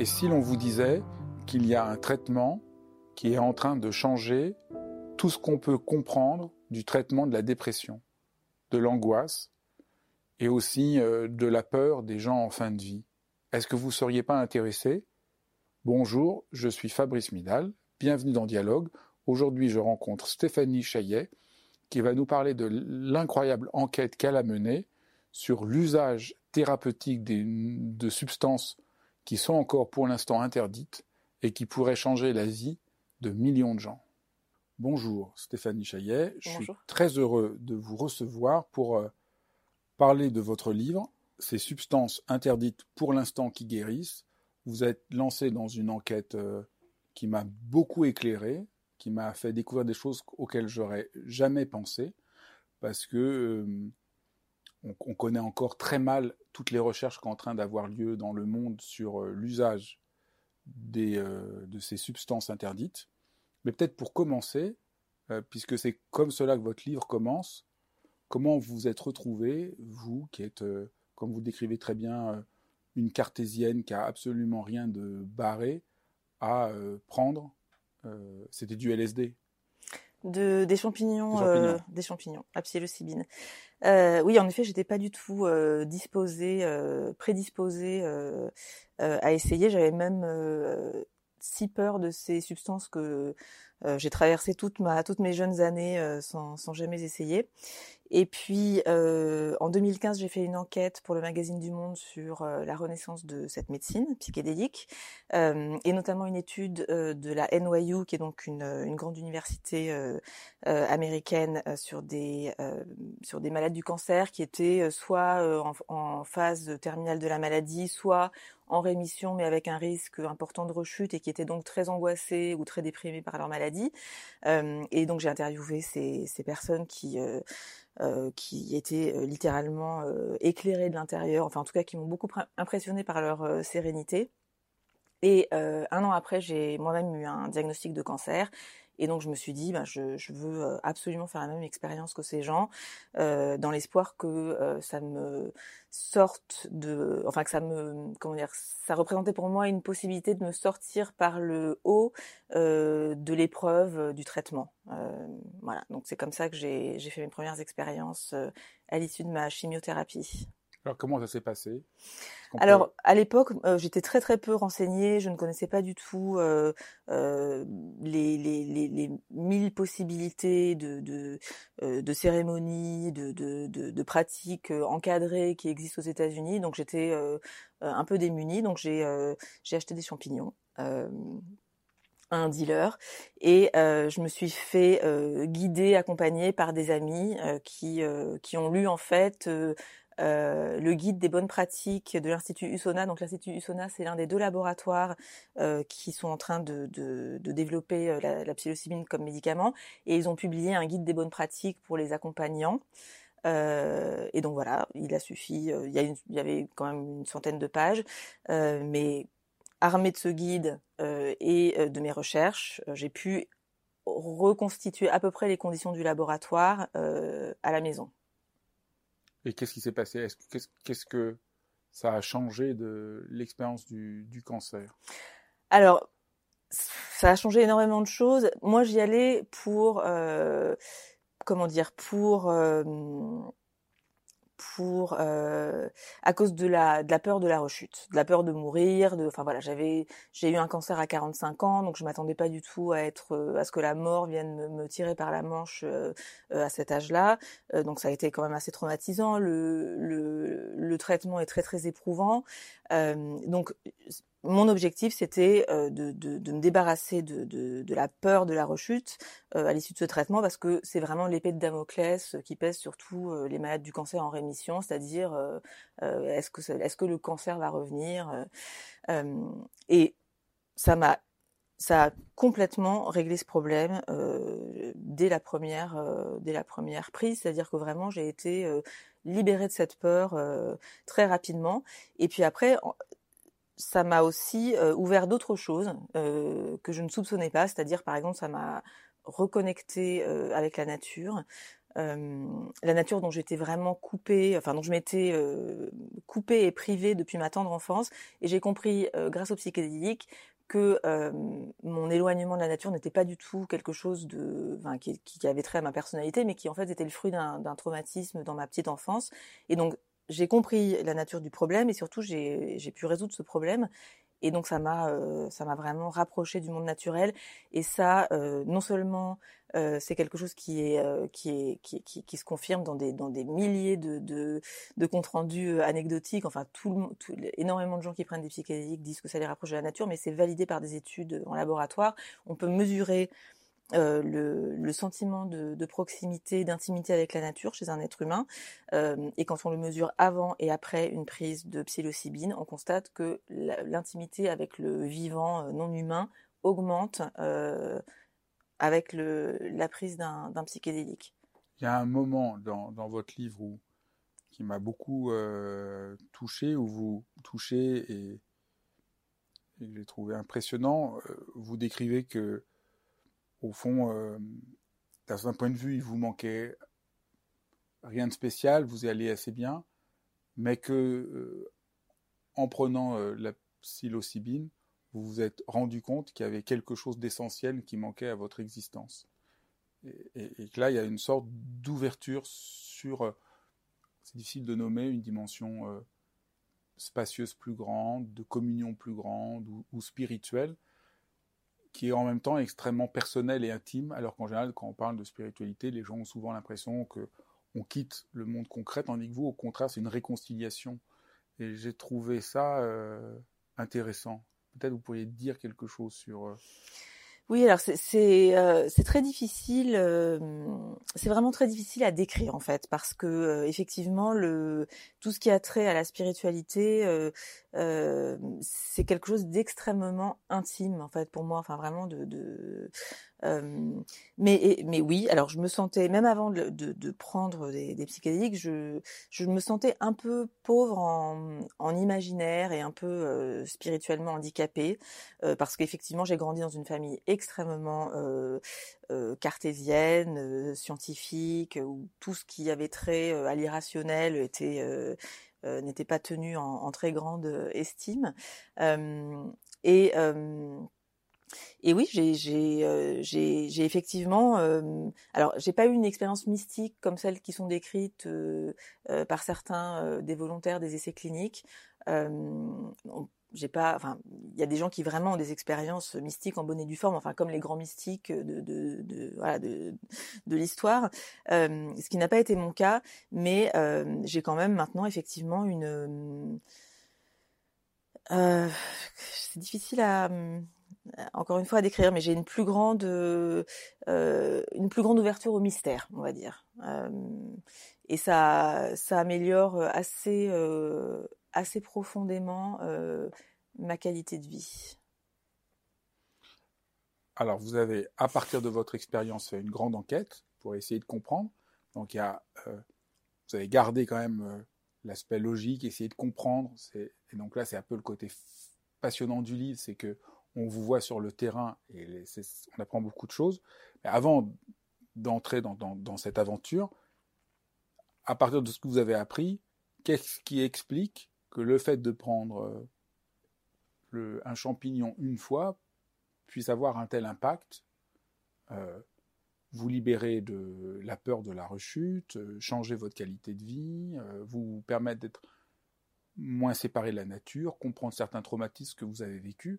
Et si l'on vous disait qu'il y a un traitement qui est en train de changer tout ce qu'on peut comprendre du traitement de la dépression, de l'angoisse et aussi euh, de la peur des gens en fin de vie, est-ce que vous ne seriez pas intéressé? Bonjour, je suis Fabrice Midal, bienvenue dans Dialogue. Aujourd'hui, je rencontre Stéphanie Chaillet qui va nous parler de l'incroyable enquête qu'elle a menée sur l'usage thérapeutique de substances qui sont encore pour l'instant interdites et qui pourraient changer la vie de millions de gens. Bonjour Stéphanie Chaillet, je suis très heureux de vous recevoir pour euh, parler de votre livre, Ces substances interdites pour l'instant qui guérissent. Vous êtes lancé dans une enquête euh, qui m'a beaucoup éclairé, qui m'a fait découvrir des choses auxquelles j'aurais jamais pensé, parce que euh, on, connaît encore très mal toutes les recherches qui sont en train d'avoir lieu dans le monde sur euh, l'usage euh, de ces substances interdites. Mais peut-être pour commencer, euh, puisque c'est comme cela que votre livre commence, comment vous vous êtes retrouvé, vous qui êtes, comme vous décrivez très bien, une cartésienne qui a absolument rien de barré, à prendre, c'était du LSD de, des champignons, des champignons, euh, des champignons psilocybine. Euh, oui, en effet, j'étais pas du tout euh, disposée, euh, prédisposée euh, à essayer. J'avais même si peur de ces substances que j'ai traversé toutes mes jeunes années sans, sans jamais essayer. Et puis, euh, en 2015, j'ai fait une enquête pour le magazine du Monde sur euh, la renaissance de cette médecine psychédélique, euh, et notamment une étude euh, de la NYU, qui est donc une, grande université euh, américaine, sur des malades du cancer qui étaient soit en, phase terminale de la maladie, soit en rémission, mais avec un risque important de rechute, et qui étaient donc très angoissés ou très déprimés par leur maladie. Et donc, j'ai interviewé ces, personnes qui euh, qui étaient euh, littéralement euh, éclairés de l'intérieur, enfin en tout cas qui m'ont beaucoup impressionné par leur sérénité. Et un an après, j'ai moi-même eu un diagnostic de cancer et donc je me suis dit, bah, je, veux euh, absolument faire la même expérience que ces gens, euh, dans l'espoir que euh, ça me sorte de, enfin que ça me, comment dire, ça représentait pour moi une possibilité de me sortir par le haut de l'épreuve du traitement. Voilà, donc c'est comme ça que j'ai fait mes premières expériences à l'issue de ma chimiothérapie. Alors comment ça s'est passé? Alors à l'époque, euh, j'étais très très peu renseignée, je ne connaissais pas du tout euh, euh, les, mille possibilités de, cérémonies, de, pratiques encadrées qui existent aux États-Unis. Donc j'étais un peu démunie, donc j'ai j'ai acheté des champignons. un dealer et je me suis fait guider, accompagner par des amis qui qui ont lu en fait euh, le guide des bonnes pratiques de l'Institut USONA. Donc l'Institut USONA, c'est l'un des deux laboratoires euh, qui sont en train de, développer euh, la, psilocybine comme médicament. Et ils ont publié un guide des bonnes pratiques pour les accompagnants. Et donc voilà, il a suffi, y il, y avait quand même une centaine de pages, mais armé de ce guide et de mes recherches, j'ai pu reconstituer à peu près les conditions du laboratoire à la maison. Et qu'est-ce qui s'est passé? Qu'est-ce que ça a changé de l'expérience du, du, cancer? Alors, ça a changé énormément de choses. Moi, j'y allais pour, euh, comment dire, pour, euh, pour euh, à cause de la de la peur de la rechute, de la peur de mourir, de enfin voilà, j'avais j'ai eu un cancer à 45 ans, donc je m'attendais pas du tout à être à ce que la mort vienne me, me tirer par la manche euh, à cet âge-là. donc ça a été quand même assez traumatisant. Le le, le traitement est très très éprouvant. donc mon objectif, c'était euh, de, me débarrasser de, la peur de la rechute euh, à l'issue de ce traitement, parce que c'est vraiment l'épée de Damoclès qui pèse sur tous euh, les malades du cancer en rémission, c'est-à-dire est-ce que, le cancer va revenir Et ça m'a a complètement réglé ce problème dès la première prise, c'est-à-dire que vraiment j'ai été libérée de cette peur très rapidement. Et puis après, ça m'a aussi euh, ouvert d'autres choses euh, que je ne soupçonnais pas, c'est-à-dire par exemple ça m'a reconnecté euh, avec la nature, la nature dont j'étais vraiment coupée, enfin dont je m'étais coupée et privée depuis ma tendre enfance, et j'ai compris grâce au psychédélique que mon éloignement de la nature n'était pas du tout quelque chose de, qui, qui, avait trait à ma personnalité, mais qui en fait était le fruit d'un traumatisme dans ma petite enfance. Et donc j'ai compris la nature du problème et surtout j'ai pu résoudre ce problème. Et donc ça m'a euh, vraiment rapproché du monde naturel. Et ça, euh, non seulement euh, c'est quelque chose qui est qui est qui, qui, se confirme dans des dans des milliers de de, de comptes rendus anecdotiques. Enfin, tout, énormément de gens qui prennent des psychédéliques disent que ça les rapproche de la nature, mais c'est validé par des études en laboratoire. On peut mesurer euh, le, sentiment de, proximité, d'intimité avec la nature chez un être humain. Euh, et quand on le mesure avant et après une prise de psilocybine, on constate que l'intimité avec le vivant euh, non humain augmente avec la prise d'un psychédélique. Il y a un moment dans, votre livre qui m'a beaucoup touché, où vous touchez et, et que j'ai trouvé impressionnant. Vous décrivez que au fond, euh, d'un point de vue, il vous manquait rien de spécial, vous y allez assez bien, mais que euh, en prenant euh, la psilocybine, vous vous êtes rendu compte qu'il y avait quelque chose d'essentiel qui manquait à votre existence. Et, que là, il y a une sorte d'ouverture sur, c'est difficile de nommer, une dimension spacieuse plus grande, de communion plus grande ou spirituelle, qui est en même temps extrêmement personnel et intime, alors qu'en général, quand on parle de spiritualité, les gens ont souvent l'impression que on quitte le monde concret, tandis que vous, au contraire, c'est une réconciliation. Et j'ai trouvé ça euh, intéressant. Peut-être vous pourriez dire quelque chose sur. Euh, oui, alors c'est euh, très difficile, euh, c'est vraiment très difficile à décrire en fait, parce que euh, effectivement tout ce qui a trait à la spiritualité, c'est quelque chose d'extrêmement intime en fait pour moi, enfin vraiment de, mais oui, alors je me sentais même avant de, prendre des, psychédéliques, je je me sentais un peu pauvre en, en imaginaire et un peu spirituellement handicapée parce qu'effectivement j'ai grandi dans une famille extrêmement euh, euh, cartésienne, euh, scientifique, où tout ce qui avait trait à l'irrationnel était n'était pas tenu en, très grande estime. et oui, j'ai effectivement alors j'ai pas eu une expérience mystique comme celles qui sont décrites par certains des volontaires des essais cliniques j'ai pas, enfin, il y a des gens qui vraiment ont des expériences mystiques en bonne et due forme, enfin comme les grands mystiques de de de voilà, de, de l'histoire, ce qui n'a pas été mon cas, mais euh, j'ai quand même maintenant effectivement une, euh, c'est difficile à encore une fois à décrire, mais j'ai une plus grande une plus grande ouverture au mystère, on va dire, et ça ça améliore assez assez profondément euh, ma qualité de vie. Alors, vous avez, à partir de votre expérience, fait une grande enquête pour essayer de comprendre. Donc, il y a, euh, vous avez gardé quand même euh, l'aspect logique, essayer de comprendre. Et donc là, c'est un peu le côté passionnant du livre, c'est que on vous voit sur le terrain et on apprend beaucoup de choses. Mais avant d'entrer dans, dans, cette aventure, à partir de ce que vous avez appris, qu'est-ce qui explique que le fait de prendre euh, un champignon une fois puisse avoir un tel impact euh, vous libérer de la peur de la rechute, changer votre qualité de vie, vous permettre d'être moins séparé de la nature, comprendre certains traumatismes que vous avez vécus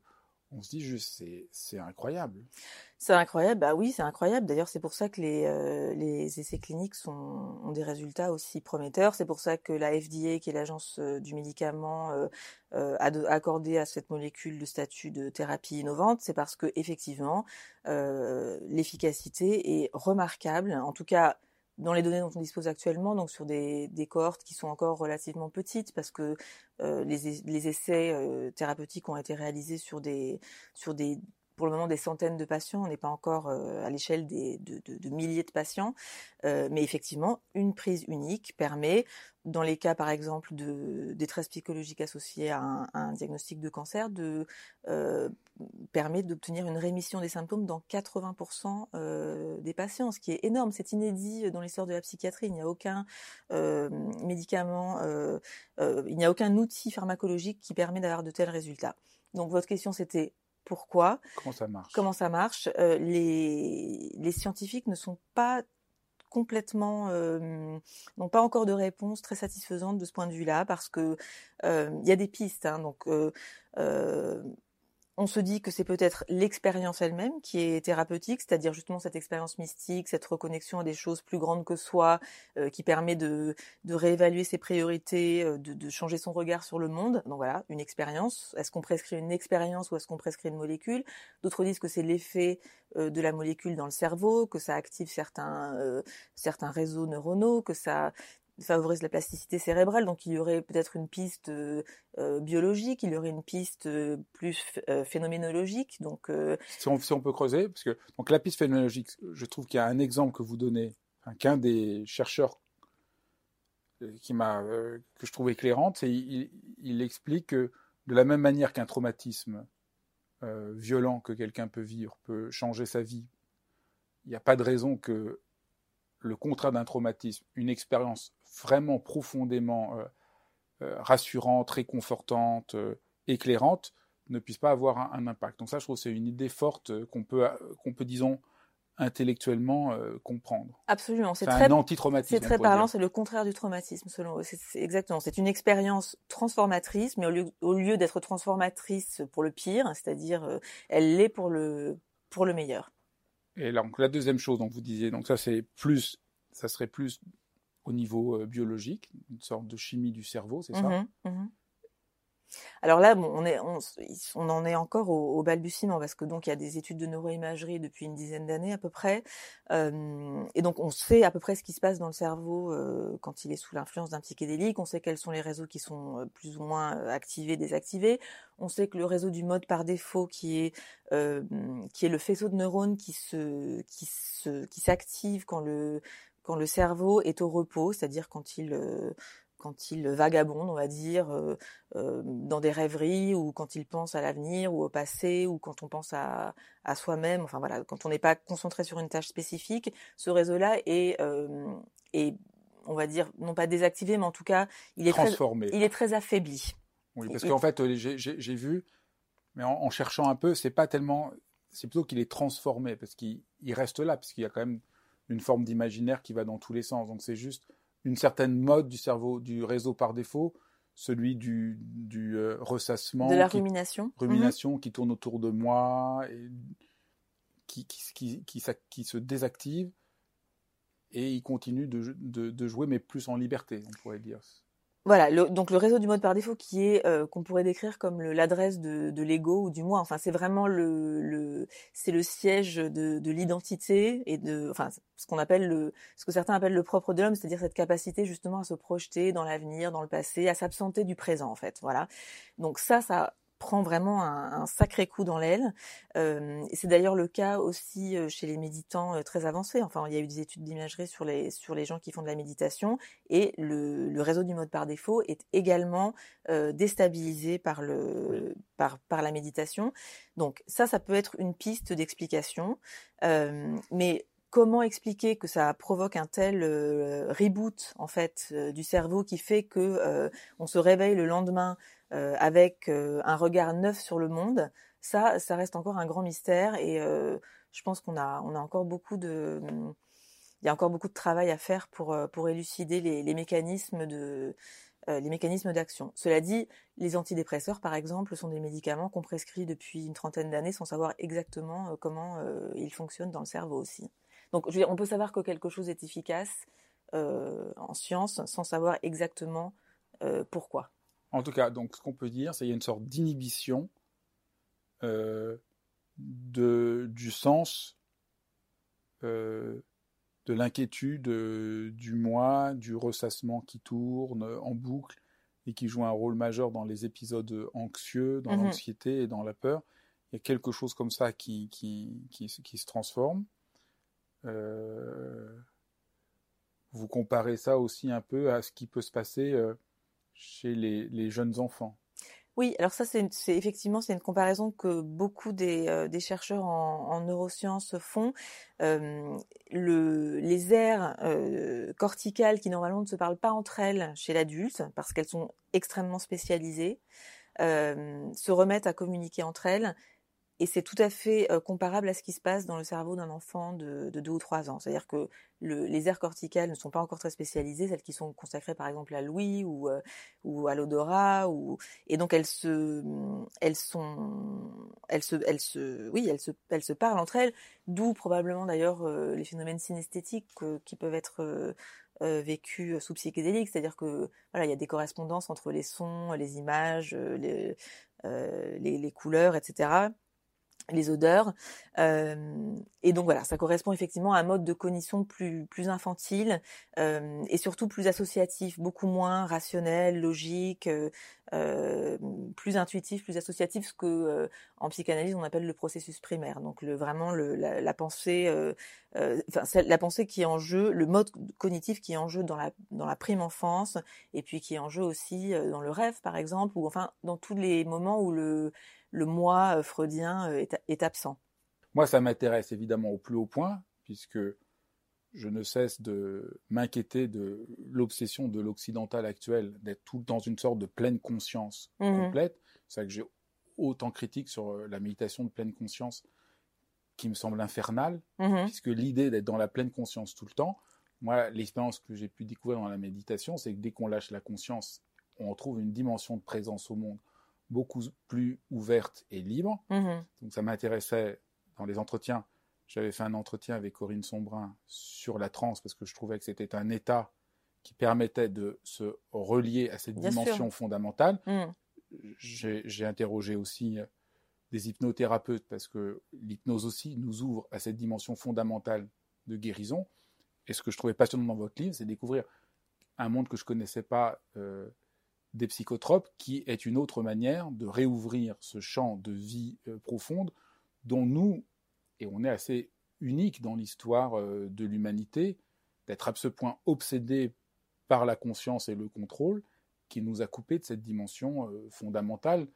on se dit juste, c'est incroyable. C'est incroyable, bah oui, c'est incroyable. D'ailleurs, c'est pour ça que les, euh, essais cliniques ont des résultats aussi prometteurs. C'est pour ça que la FDA, qui est l'agence euh, du médicament, euh, a, accordé à cette molécule le statut de thérapie innovante. C'est parce que effectivement, l'efficacité est remarquable. En tout cas, dans les données dont on dispose actuellement, donc sur des, cohortes qui sont encore relativement petites, parce que euh, les, les, essais euh, thérapeutiques ont été réalisés sur des, sur des pour le moment des centaines de patients, on n'est pas encore euh, à l'échelle de, milliers de patients, euh, mais effectivement, une prise unique permet, dans les cas par exemple de détresse psychologique associée à un, un diagnostic de cancer, de euh, permet d'obtenir une rémission des symptômes dans 80% euh, des patients, ce qui est énorme, c'est inédit dans l'histoire de la psychiatrie. Il n'y a aucun médicament, il n'y a aucun outil pharmacologique qui permet d'avoir de tels résultats. Donc votre question c'était pourquoi Comment ça marche? Comment ça marche euh, les, les scientifiques ne sont pas complètement euh, n'ont pas encore de réponse très satisfaisante de ce point de vue-là parce que euh, il y a des pistes hein, donc on se dit que c'est peut-être l'expérience elle-même qui est thérapeutique, c'est-à-dire justement cette expérience mystique, cette reconnexion à des choses plus grandes que soi, euh, qui permet de, réévaluer ses priorités, euh, de, changer son regard sur le monde. Donc voilà, une expérience. Est-ce qu'on prescrit une expérience ou est-ce qu'on prescrit une molécule? D'autres disent que c'est l'effet euh, de la molécule dans le cerveau, que ça active certains réseaux neuronaux, que ça favorise la plasticité cérébrale, donc il y aurait peut-être une piste euh, euh, biologique, il y aurait une piste euh, plus phénoménologique. Donc, si on, peut creuser, parce que donc la piste phénoménologique, je trouve qu'il y a un exemple que vous donnez, qu'un des chercheurs qui m'a que je trouve éclairante, c'est il, explique que de la même manière qu'un traumatisme violent que quelqu'un peut vivre peut changer sa vie, il n'y a pas de raison que le contraire d'un traumatisme, une expérience vraiment profondément euh, euh, rassurante, réconfortante, euh, éclairante, ne puisse pas avoir un, un, impact. Donc ça, je trouve que c'est une idée forte qu'on peut, qu'on peut, disons, intellectuellement euh, comprendre. Absolument, c'est très un anti-traumatisme. C'est très parlant, c'est le contraire du traumatisme selon c'est exactement, c'est une expérience transformatrice mais au lieu, au lieu d'être transformatrice pour le pire, c'est-à-dire euh, elle l'est pour le pour le meilleur. Et donc la deuxième chose donc vous disiez donc ça c'est plus ça serait plus au niveau euh, biologique, une sorte de chimie du cerveau, c'est ça? Mmh mmh alors là, bon, on, est, on, en est encore au, balbutiement parce que donc il y a des études de neuroimagerie depuis une dizaine d'années à peu près, et donc on sait à peu près ce qui se passe dans le cerveau euh, quand il est sous l'influence d'un psychédélique. On sait quels sont les réseaux qui sont euh, plus ou moins activés, désactivés. On sait que le réseau du mode par défaut, qui est qui est le faisceau de neurones qui se qui se qui s'active quand le quand le cerveau est au repos, c'est-à-dire quand il euh, quand il vagabonde, on va dire, euh, euh, dans des rêveries ou quand il pense à l'avenir ou au passé ou quand on pense à, à soi-même, enfin voilà, quand on n'est pas concentré sur une tâche spécifique, ce réseau-là est, est, on va dire, non pas désactivé, mais en tout cas, il est transformé. Très, il est très affaibli. Oui, parce qu'en fait, j'ai vu, mais en, en, cherchant un peu, c'est pas tellement, c'est plutôt qu'il est transformé parce qu'il reste là, parce qu'il y a quand même une forme d'imaginaire qui va dans tous les sens. Donc c'est juste une certaine mode du cerveau, du réseau par défaut, celui du, du euh, ressassement. De la rumination. Qui, rumination mmh. qui tourne autour de moi, et qui, qui, qui, qui, qui se désactive et il continue de, de, de, jouer, mais plus en liberté, on pourrait dire. Voilà, le, donc le réseau du mode par défaut qui est euh, qu'on pourrait décrire comme l'adresse de, de l'ego ou du moi. Enfin, c'est vraiment le, le c'est le siège de, de l'identité et de, enfin, ce qu'on appelle le, ce que certains appellent le propre de l'homme, c'est-à-dire cette capacité justement à se projeter dans l'avenir, dans le passé, à s'absenter du présent en fait. Voilà. Donc ça, ça prend vraiment un, un sacré coup dans l'aile. Euh, c'est d'ailleurs le cas aussi euh, chez les méditants euh, très avancés. Enfin, il y a eu des études d'imagerie sur les sur les gens qui font de la méditation et le, le réseau du mode par défaut est également euh, déstabilisé par le par par la méditation. Donc ça, ça peut être une piste d'explication, euh, mais comment expliquer que ça provoque un tel euh, reboot en fait euh, du cerveau qui fait que euh, on se réveille le lendemain avec un regard neuf sur le monde ça ça reste encore un grand mystère et je pense qu'on a, on a encore beaucoup de, il y a encore beaucoup de travail à faire pour, pour élucider les mécanismes de, les mécanismes d'action. Cela dit, les antidépresseurs, par exemple, sont des médicaments qu'on prescrit depuis une trentaine d'années sans savoir exactement comment ils fonctionnent dans le cerveau aussi. Donc, je veux dire, on peut savoir que quelque chose est efficace en science sans savoir exactement pourquoi. En tout cas, donc ce qu'on peut dire, c'est qu'il y a une sorte d'inhibition euh, du sens, euh, de l'inquiétude euh, du moi, du ressassement qui tourne en boucle et qui joue un rôle majeur dans les épisodes anxieux, dans mhm. l'anxiété et dans la peur. Il y a quelque chose comme ça qui, qui, qui, qui se transforme. vous comparez ça aussi un peu à ce qui peut se passer chez les, jeunes enfants. Oui, alors ça, c'est effectivement c'est une comparaison que beaucoup des, euh, chercheurs en, neurosciences font. Euh, les aires euh, corticales qui normalement ne se parlent pas entre elles chez l'adulte parce qu'elles sont extrêmement spécialisées se remettent à communiquer entre elles et c'est tout à fait comparable à ce qui se passe dans le cerveau d'un enfant de, de 2 ou 3 ans. C'est-à-dire que les aires corticales ne sont pas encore très spécialisées, celles qui sont consacrées par exemple à l'ouïe ou, ou à l'odorat. Et donc elles se, elles sont, elles se, oui, elles se, parlent entre elles, d'où probablement d'ailleurs les phénomènes synesthétiques qui peuvent être vécus sous psychédélique, c'est-à-dire que voilà, il y a des correspondances entre les sons, les images, les couleurs, etc les odeurs. Euh, et donc voilà, ça correspond effectivement à un mode de cognition plus, plus infantile euh, et surtout plus associatif, beaucoup moins rationnel, logique, euh, plus intuitif, plus associatif, ce que en psychanalyse on appelle le processus primaire. Donc le, vraiment le, la, pensée, enfin la pensée qui est en jeu, le mode cognitif qui est en jeu dans la dans la prime enfance et puis qui est en jeu aussi dans le rêve par exemple ou enfin dans tous les moments où le le moi euh, freudien euh, est, absent. Moi, ça m'intéresse évidemment au plus haut point, puisque je ne cesse de m'inquiéter de l'obsession de l'occidental actuel d'être tout dans une sorte de pleine conscience mmh complète. C'est ça que j'ai autant critique sur euh, la méditation de pleine conscience qui me semble infernale, mmh puisque l'idée d'être dans la pleine conscience tout le temps, moi, l'expérience que j'ai pu découvrir dans la méditation, c'est que dès qu'on lâche la conscience, on retrouve une dimension de présence au monde beaucoup plus ouverte et libre. Mhm. Donc ça m'intéressait dans les entretiens. J'avais fait un entretien avec Corinne Sombrin sur la transe parce que je trouvais que c'était un état qui permettait de se relier à cette dimension fondamentale. Mhm. J'ai interrogé aussi euh, des hypnothérapeutes parce que l'hypnose aussi nous ouvre à cette dimension fondamentale de guérison. Et ce que je trouvais passionnant dans votre livre, c'est découvrir un monde que je connaissais pas euh, des psychotropes, qui est une autre manière de réouvrir ce champ de vie euh, profonde dont nous, et on est assez unique dans l'histoire euh, de l'humanité, d'être à ce point obsédé par la conscience et le contrôle, qui nous a coupé de cette dimension euh, fondamentale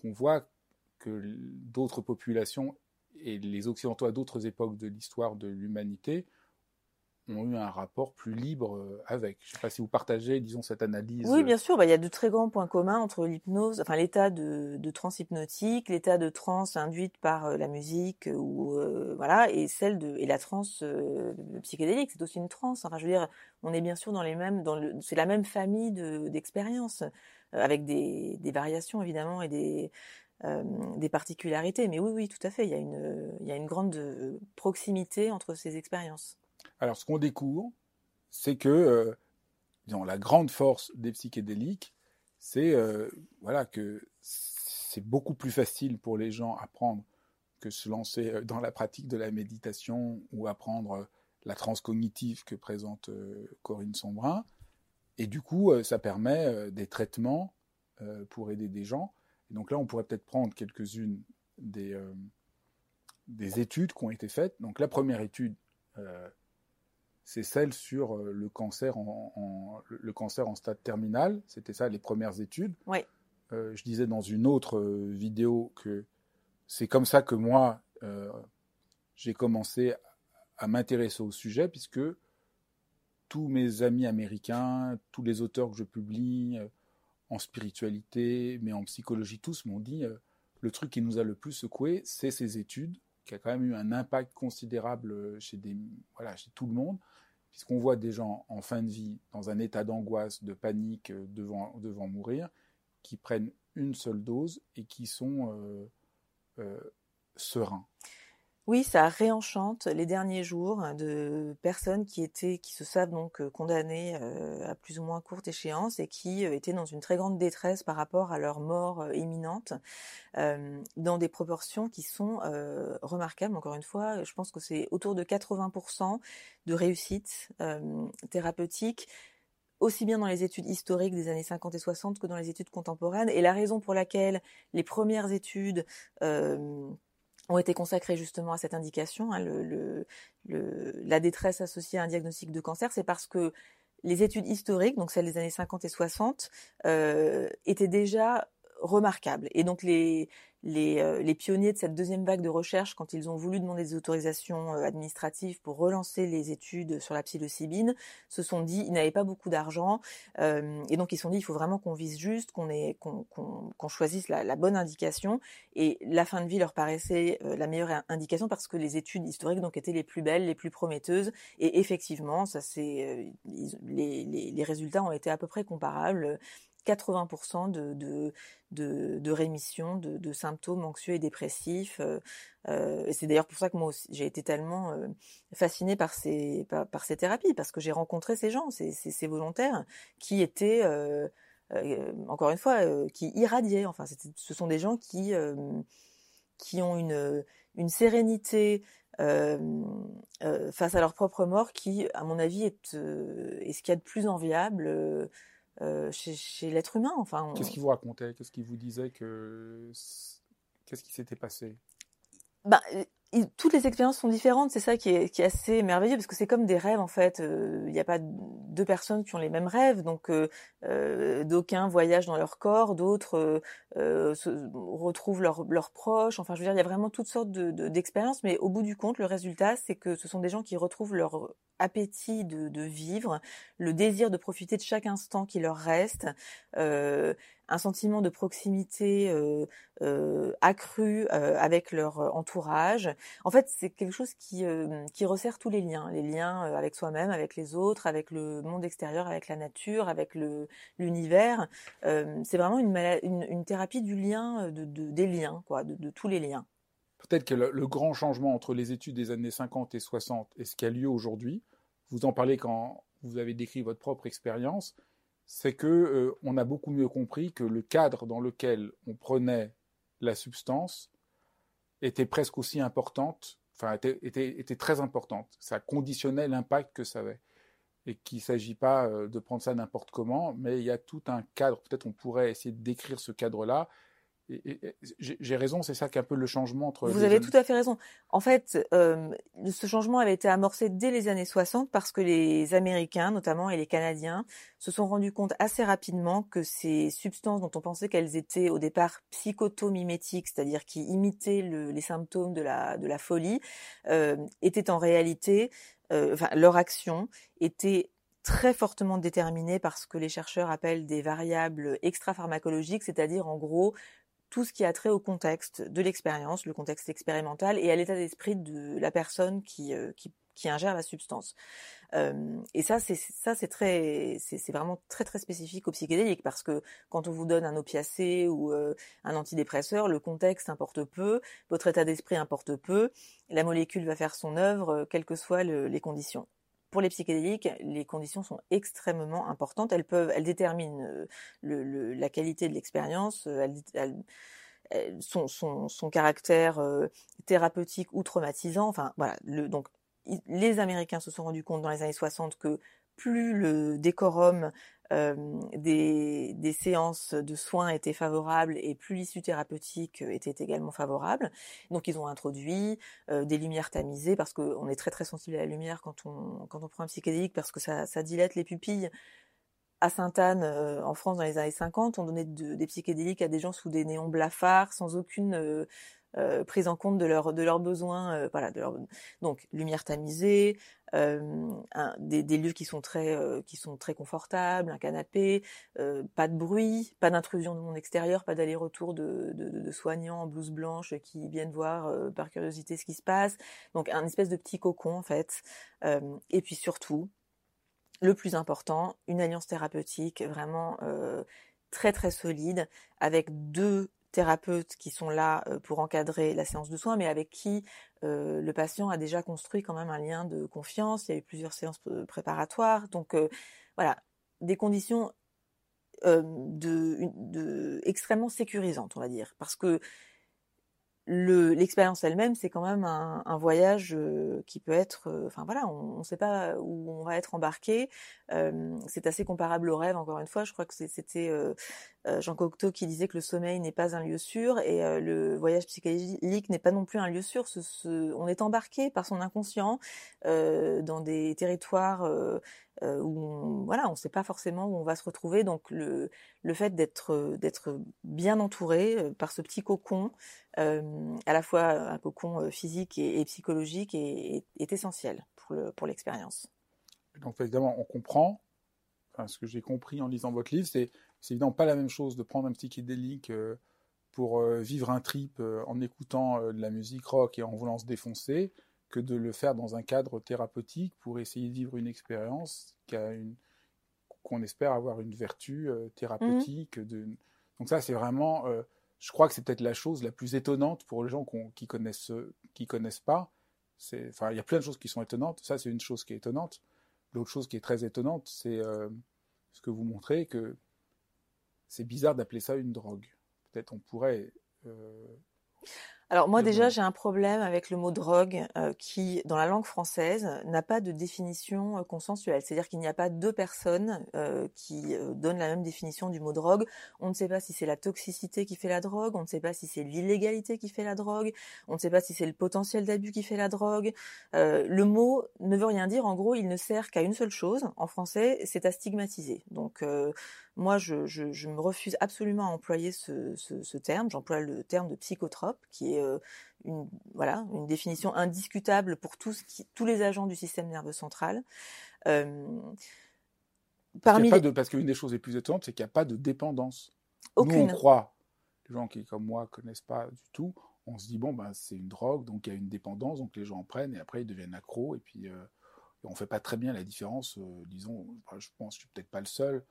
qu'on voit que d'autres populations et les Occidentaux à d'autres époques de l'histoire de l'humanité ont eu un rapport plus libre euh, avec. Je ne sais pas si vous partagez, disons, cette analyse. Oui, bien sûr. Bah, il y a de très grands points communs entre l'hypnose, enfin l'état de, de transe hypnotique, l'état de transe induite par euh, la musique ou euh, voilà, et celle de et la transe psychédélique, c'est aussi une transe. Enfin, je veux dire, on est bien sûr dans les mêmes, dans le, c'est la même famille d'expériences avec des, des variations évidemment et des des particularités. Mais oui, oui, tout à fait. Il y a une, il y a une grande proximité entre ces expériences. Alors, ce qu'on découvre, c'est que euh, la grande force des psychédéliques, c'est euh, voilà, que c'est beaucoup plus facile pour les gens à prendre que se lancer euh, dans la pratique de la méditation ou apprendre la transcognitive que présente Corinne Sombrin. Et du coup, ça permet des traitements pour aider des gens. Et donc là, on pourrait peut-être prendre quelques-unes des, des études qui ont été faites. Donc la première étude, c'est celle sur euh, le cancer en, le cancer en stade terminal. C'était ça les premières études. Oui. Euh, je disais dans une autre euh, vidéo que c'est comme ça que moi j'ai commencé à m'intéresser au sujet puisque tous mes amis américains, tous les auteurs que je publie en spiritualité, mais en psychologie, tous m'ont dit le truc qui nous a le plus secoué, c'est ces études qui a quand même eu un impact considérable chez, des, voilà, chez tout le monde, puisqu'on voit des gens en fin de vie dans un état d'angoisse, de panique devant, devant mourir, qui prennent une seule dose et qui sont euh, euh, sereins. Oui, ça réenchante les derniers jours de personnes qui étaient, qui se savent donc condamnées à plus ou moins courte échéance et qui étaient dans une très grande détresse par rapport à leur mort imminente, dans des proportions qui sont remarquables. Encore une fois, je pense que c'est autour de 80% de réussite thérapeutique aussi bien dans les études historiques des années 50 et 60 que dans les études contemporaines. Et la raison pour laquelle les premières études ont été consacrées justement à cette indication, hein, la détresse associée à un diagnostic de cancer, c'est parce que les études historiques, donc celles des années 50 et 60, euh, étaient déjà remarquables. Et donc les, euh, les, pionniers de cette deuxième vague de recherche, quand ils ont voulu demander des autorisations euh, administratives pour relancer les études sur la psilocybine, se sont dit ils n'avaient pas beaucoup d'argent euh, et donc ils se sont dit il faut vraiment qu'on vise juste, qu'on choisisse la, bonne indication et la fin de vie leur paraissait la meilleure indication parce que les études historiques donc étaient les plus belles, les plus prometteuses et effectivement ça c'est les, les résultats ont été à peu près comparables 80% de, de, de, rémission de, symptômes anxieux et dépressifs. Euh, euh, et c'est d'ailleurs pour ça que moi aussi, j'ai été tellement euh, fascinée par ces, par, ces thérapies, parce que j'ai rencontré ces gens, ces, ces, volontaires, qui étaient, encore une fois, qui irradiaient. Enfin, ce sont des gens qui, qui ont une, une sérénité, face à leur propre mort qui, à mon avis, est, est ce qu'il y a de plus enviable euh, chez, l'être humain. Enfin, Qu'est-ce qu'il vous racontait? Qu'est-ce qu'il vous disait que Qu'est-ce qui s'était passé? Ben, toutes les expériences sont différentes, c'est ça qui est, qui est, assez merveilleux parce que c'est comme des rêves en fait. Euh, il n'y a pas deux personnes qui ont les mêmes rêves, donc euh, euh d'aucuns voyagent dans leur corps, d'autres euh, retrouvent leurs proches. Enfin, je veux dire, il y a vraiment toutes sortes d'expériences, de, mais au bout du compte, le résultat, c'est que ce sont des gens qui retrouvent leur appétit de, de, vivre, le désir de profiter de chaque instant qui leur reste, euh, un sentiment de proximité euh, euh, accru euh, avec leur entourage. En fait, c'est quelque chose qui, qui resserre tous les liens, les liens avec soi-même, avec les autres, avec le monde extérieur, avec la nature, avec l'univers. c'est vraiment une, une, une, thérapie du lien, de, de, des liens, quoi, de, de tous les liens. Peut-être que le, grand changement entre les études des années 50 et 60 et ce qui a lieu aujourd'hui, vous en parlez quand vous avez décrit votre propre expérience, c'est que euh, on a beaucoup mieux compris que le cadre dans lequel on prenait la substance était presque aussi importante, enfin était, était, était très importante. Ça conditionnait l'impact que ça avait. Et qu'il ne s'agit pas euh, de prendre ça n'importe comment, mais il y a tout un cadre. Peut-être on pourrait essayer de décrire ce cadre-là j'ai raison, c'est ça qui est un peu le changement entre. Vous avez tout à fait raison. En fait, euh, ce changement avait été amorcé dès les années 60 parce que les Américains, notamment, et les Canadiens, se sont rendus compte assez rapidement que ces substances dont on pensait qu'elles étaient au départ psychotomimétiques, c'est-à-dire qui imitaient le, les symptômes de la, de la folie, euh, étaient en réalité, euh, enfin, leur action était très fortement déterminée par ce que les chercheurs appellent des variables extra-pharmacologiques, c'est-à-dire en gros tout ce qui a trait au contexte de l'expérience, le contexte expérimental et à l'état d'esprit de la personne qui, euh, ingère la substance. Euh, et ça, c'est vraiment très très spécifique au psychédélique parce que quand on vous donne un opiacé ou euh, un antidépresseur, le contexte importe peu, votre état d'esprit importe peu, la molécule va faire son œuvre, quelles que soient les conditions pour les psychédéliques, les conditions sont extrêmement importantes. Elles peuvent, elles déterminent euh, la qualité de l'expérience, euh, son, caractère euh, thérapeutique ou traumatisant. Enfin, voilà. Donc, les Américains se sont rendus compte dans les années 60 que plus le décorum des, des, séances de soins étaient favorables et plus l'issue thérapeutique était également favorable. Donc ils ont introduit euh, des lumières tamisées parce qu'on est très très sensible à la lumière quand on, quand on prend un psychédélique parce que ça, ça dilate les pupilles. À Sainte-Anne, euh, en France, dans les années 50, on donnait de, des psychédéliques à des gens sous des néons blafards, sans aucune euh, prise en compte de leurs de leurs besoins, euh, voilà, de leur... donc lumière tamisée, euh, des, des, lieux qui sont très euh, qui sont très confortables, un canapé, euh, pas de bruit, pas d'intrusion de monde extérieur, pas d'aller-retour de, de, de, soignants en blouse blanche qui viennent voir par curiosité ce qui se passe, donc un espèce de petit cocon en fait, et puis surtout le plus important, une alliance thérapeutique vraiment très très solide avec deux thérapeutes qui sont là euh, pour encadrer la séance de soins, mais avec qui euh, le patient a déjà construit quand même un lien de confiance. Il y a eu plusieurs séances euh, préparatoires. Donc voilà, des conditions de, extrêmement sécurisantes, on va dire. Parce que l'expérience elle-même, c'est quand même un, voyage qui peut être, enfin voilà, on ne sait pas où on va être embarqué. C'est assez comparable au rêve, encore une fois. Je crois que c'était Jean Cocteau qui disait que le sommeil n'est pas un lieu sûr et le voyage psychédélique n'est pas non plus un lieu sûr. On est embarqué par son inconscient dans des territoires euh, où on, voilà, on ne sait pas forcément où on va se retrouver. Donc le, le fait d'être d'être bien entouré euh, par ce petit cocon, euh, à la fois un cocon physique et, et psychologique, est, est, essentiel pour le pour l'expérience. Donc évidemment, on comprend. Enfin, ce que j'ai compris en lisant votre livre, c'est c'est évidemment pas la même chose de prendre un psychédélique euh, pour euh, vivre un trip euh, en écoutant de la musique rock et en voulant se défoncer que de le faire dans un cadre thérapeutique pour essayer de vivre une expérience qui a qu'on espère avoir une vertu thérapeutique. Donc ça, c'est vraiment, je crois que c'est peut-être la chose la plus étonnante pour les gens qui connaissent qui connaissent pas. Enfin, il y a plein de choses qui sont étonnantes. Ça, c'est une chose qui est étonnante. L'autre chose qui est très étonnante, c'est ce que vous montrez que c'est bizarre d'appeler ça une drogue. Peut-être on pourrait euh, alors moi déjà j'ai un problème avec le mot drogue euh, qui dans la langue française n'a pas de définition euh, consensuelle. C'est-à-dire qu'il n'y a pas deux personnes qui donnent la même définition du mot drogue. On ne sait pas si c'est la toxicité qui fait la drogue, on ne sait pas si c'est l'illégalité qui fait la drogue, on ne sait pas si c'est le potentiel d'abus qui fait la drogue. le mot ne veut rien dire. En gros, il ne sert qu'à une seule chose. En français, c'est à stigmatiser. Donc moi, je, je, je, me refuse absolument à employer ce, ce, ce terme. J'emploie le terme de psychotrope, qui est euh, une, voilà, une définition indiscutable pour tous, qui, tous les agents du système nerveux central. Euh, parmi pas de, parce qu'une des choses les plus étonnantes, c'est qu'il n'y a pas de dépendance. Aucune. Nous, on croit, les gens qui, comme moi, connaissent pas du tout, on se dit, bon, ben, c'est une drogue, donc il y a une dépendance, donc les gens en prennent, et après, ils deviennent accros, et puis euh, on fait pas très bien la différence, euh, disons, je pense, je suis peut-être pas le seul,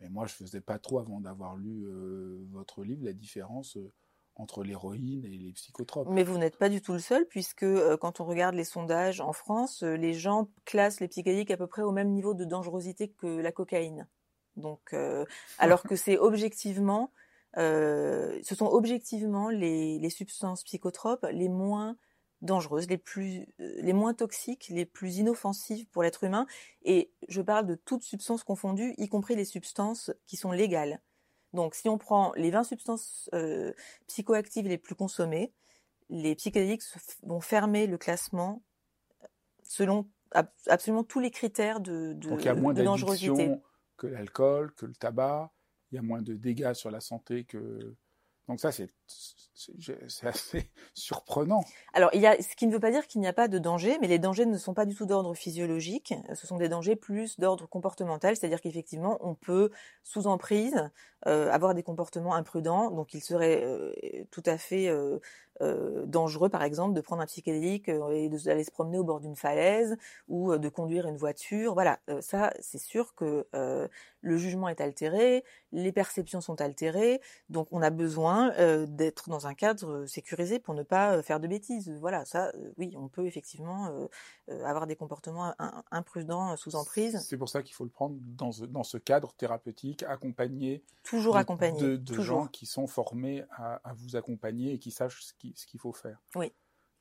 mais moi, je faisais pas trop avant d'avoir lu euh, votre livre la différence euh, entre l'héroïne et les psychotropes. Mais vous n'êtes pas du tout le seul, puisque euh, quand on regarde les sondages en France, les gens classent les psychédéliques à peu près au même niveau de dangerosité que la cocaïne. Donc, alors que c'est objectivement, ce sont objectivement les, les substances psychotropes les moins dangereuses, les plus, euh, les moins toxiques, les plus inoffensives pour l'être humain. Et je parle de toutes substances confondues, y compris les substances qui sont légales. Donc, si on prend les 20 substances euh, psychoactives les plus consommées, les psychédéliques vont fermer le classement selon absolument tous les critères de, de, Donc, il y a moins de dangerosité que l'alcool, que le tabac. Il y a moins de dégâts sur la santé que donc ça, c'est assez surprenant. Alors, il y a, ce qui ne veut pas dire qu'il n'y a pas de danger, mais les dangers ne sont pas du tout d'ordre physiologique. Ce sont des dangers plus d'ordre comportemental, c'est-à-dire qu'effectivement, on peut, sous emprise, euh, avoir des comportements imprudents. Donc, il serait euh, tout à fait euh, dangereux, par exemple, de prendre un psychédélique et d'aller se promener au bord d'une falaise ou de conduire une voiture. Voilà, ça, c'est sûr que le jugement est altéré, les perceptions sont altérées, donc on a besoin d'être dans un cadre sécurisé pour ne pas faire de bêtises. Voilà, ça, oui, on peut effectivement avoir des comportements imprudents sous emprise. C'est pour ça qu'il faut le prendre dans ce, dans ce cadre thérapeutique, accompagné toujours de, accompagné de, de gens qui sont formés à, à, vous accompagner et qui sachent ce qu'il faut faire. Oui.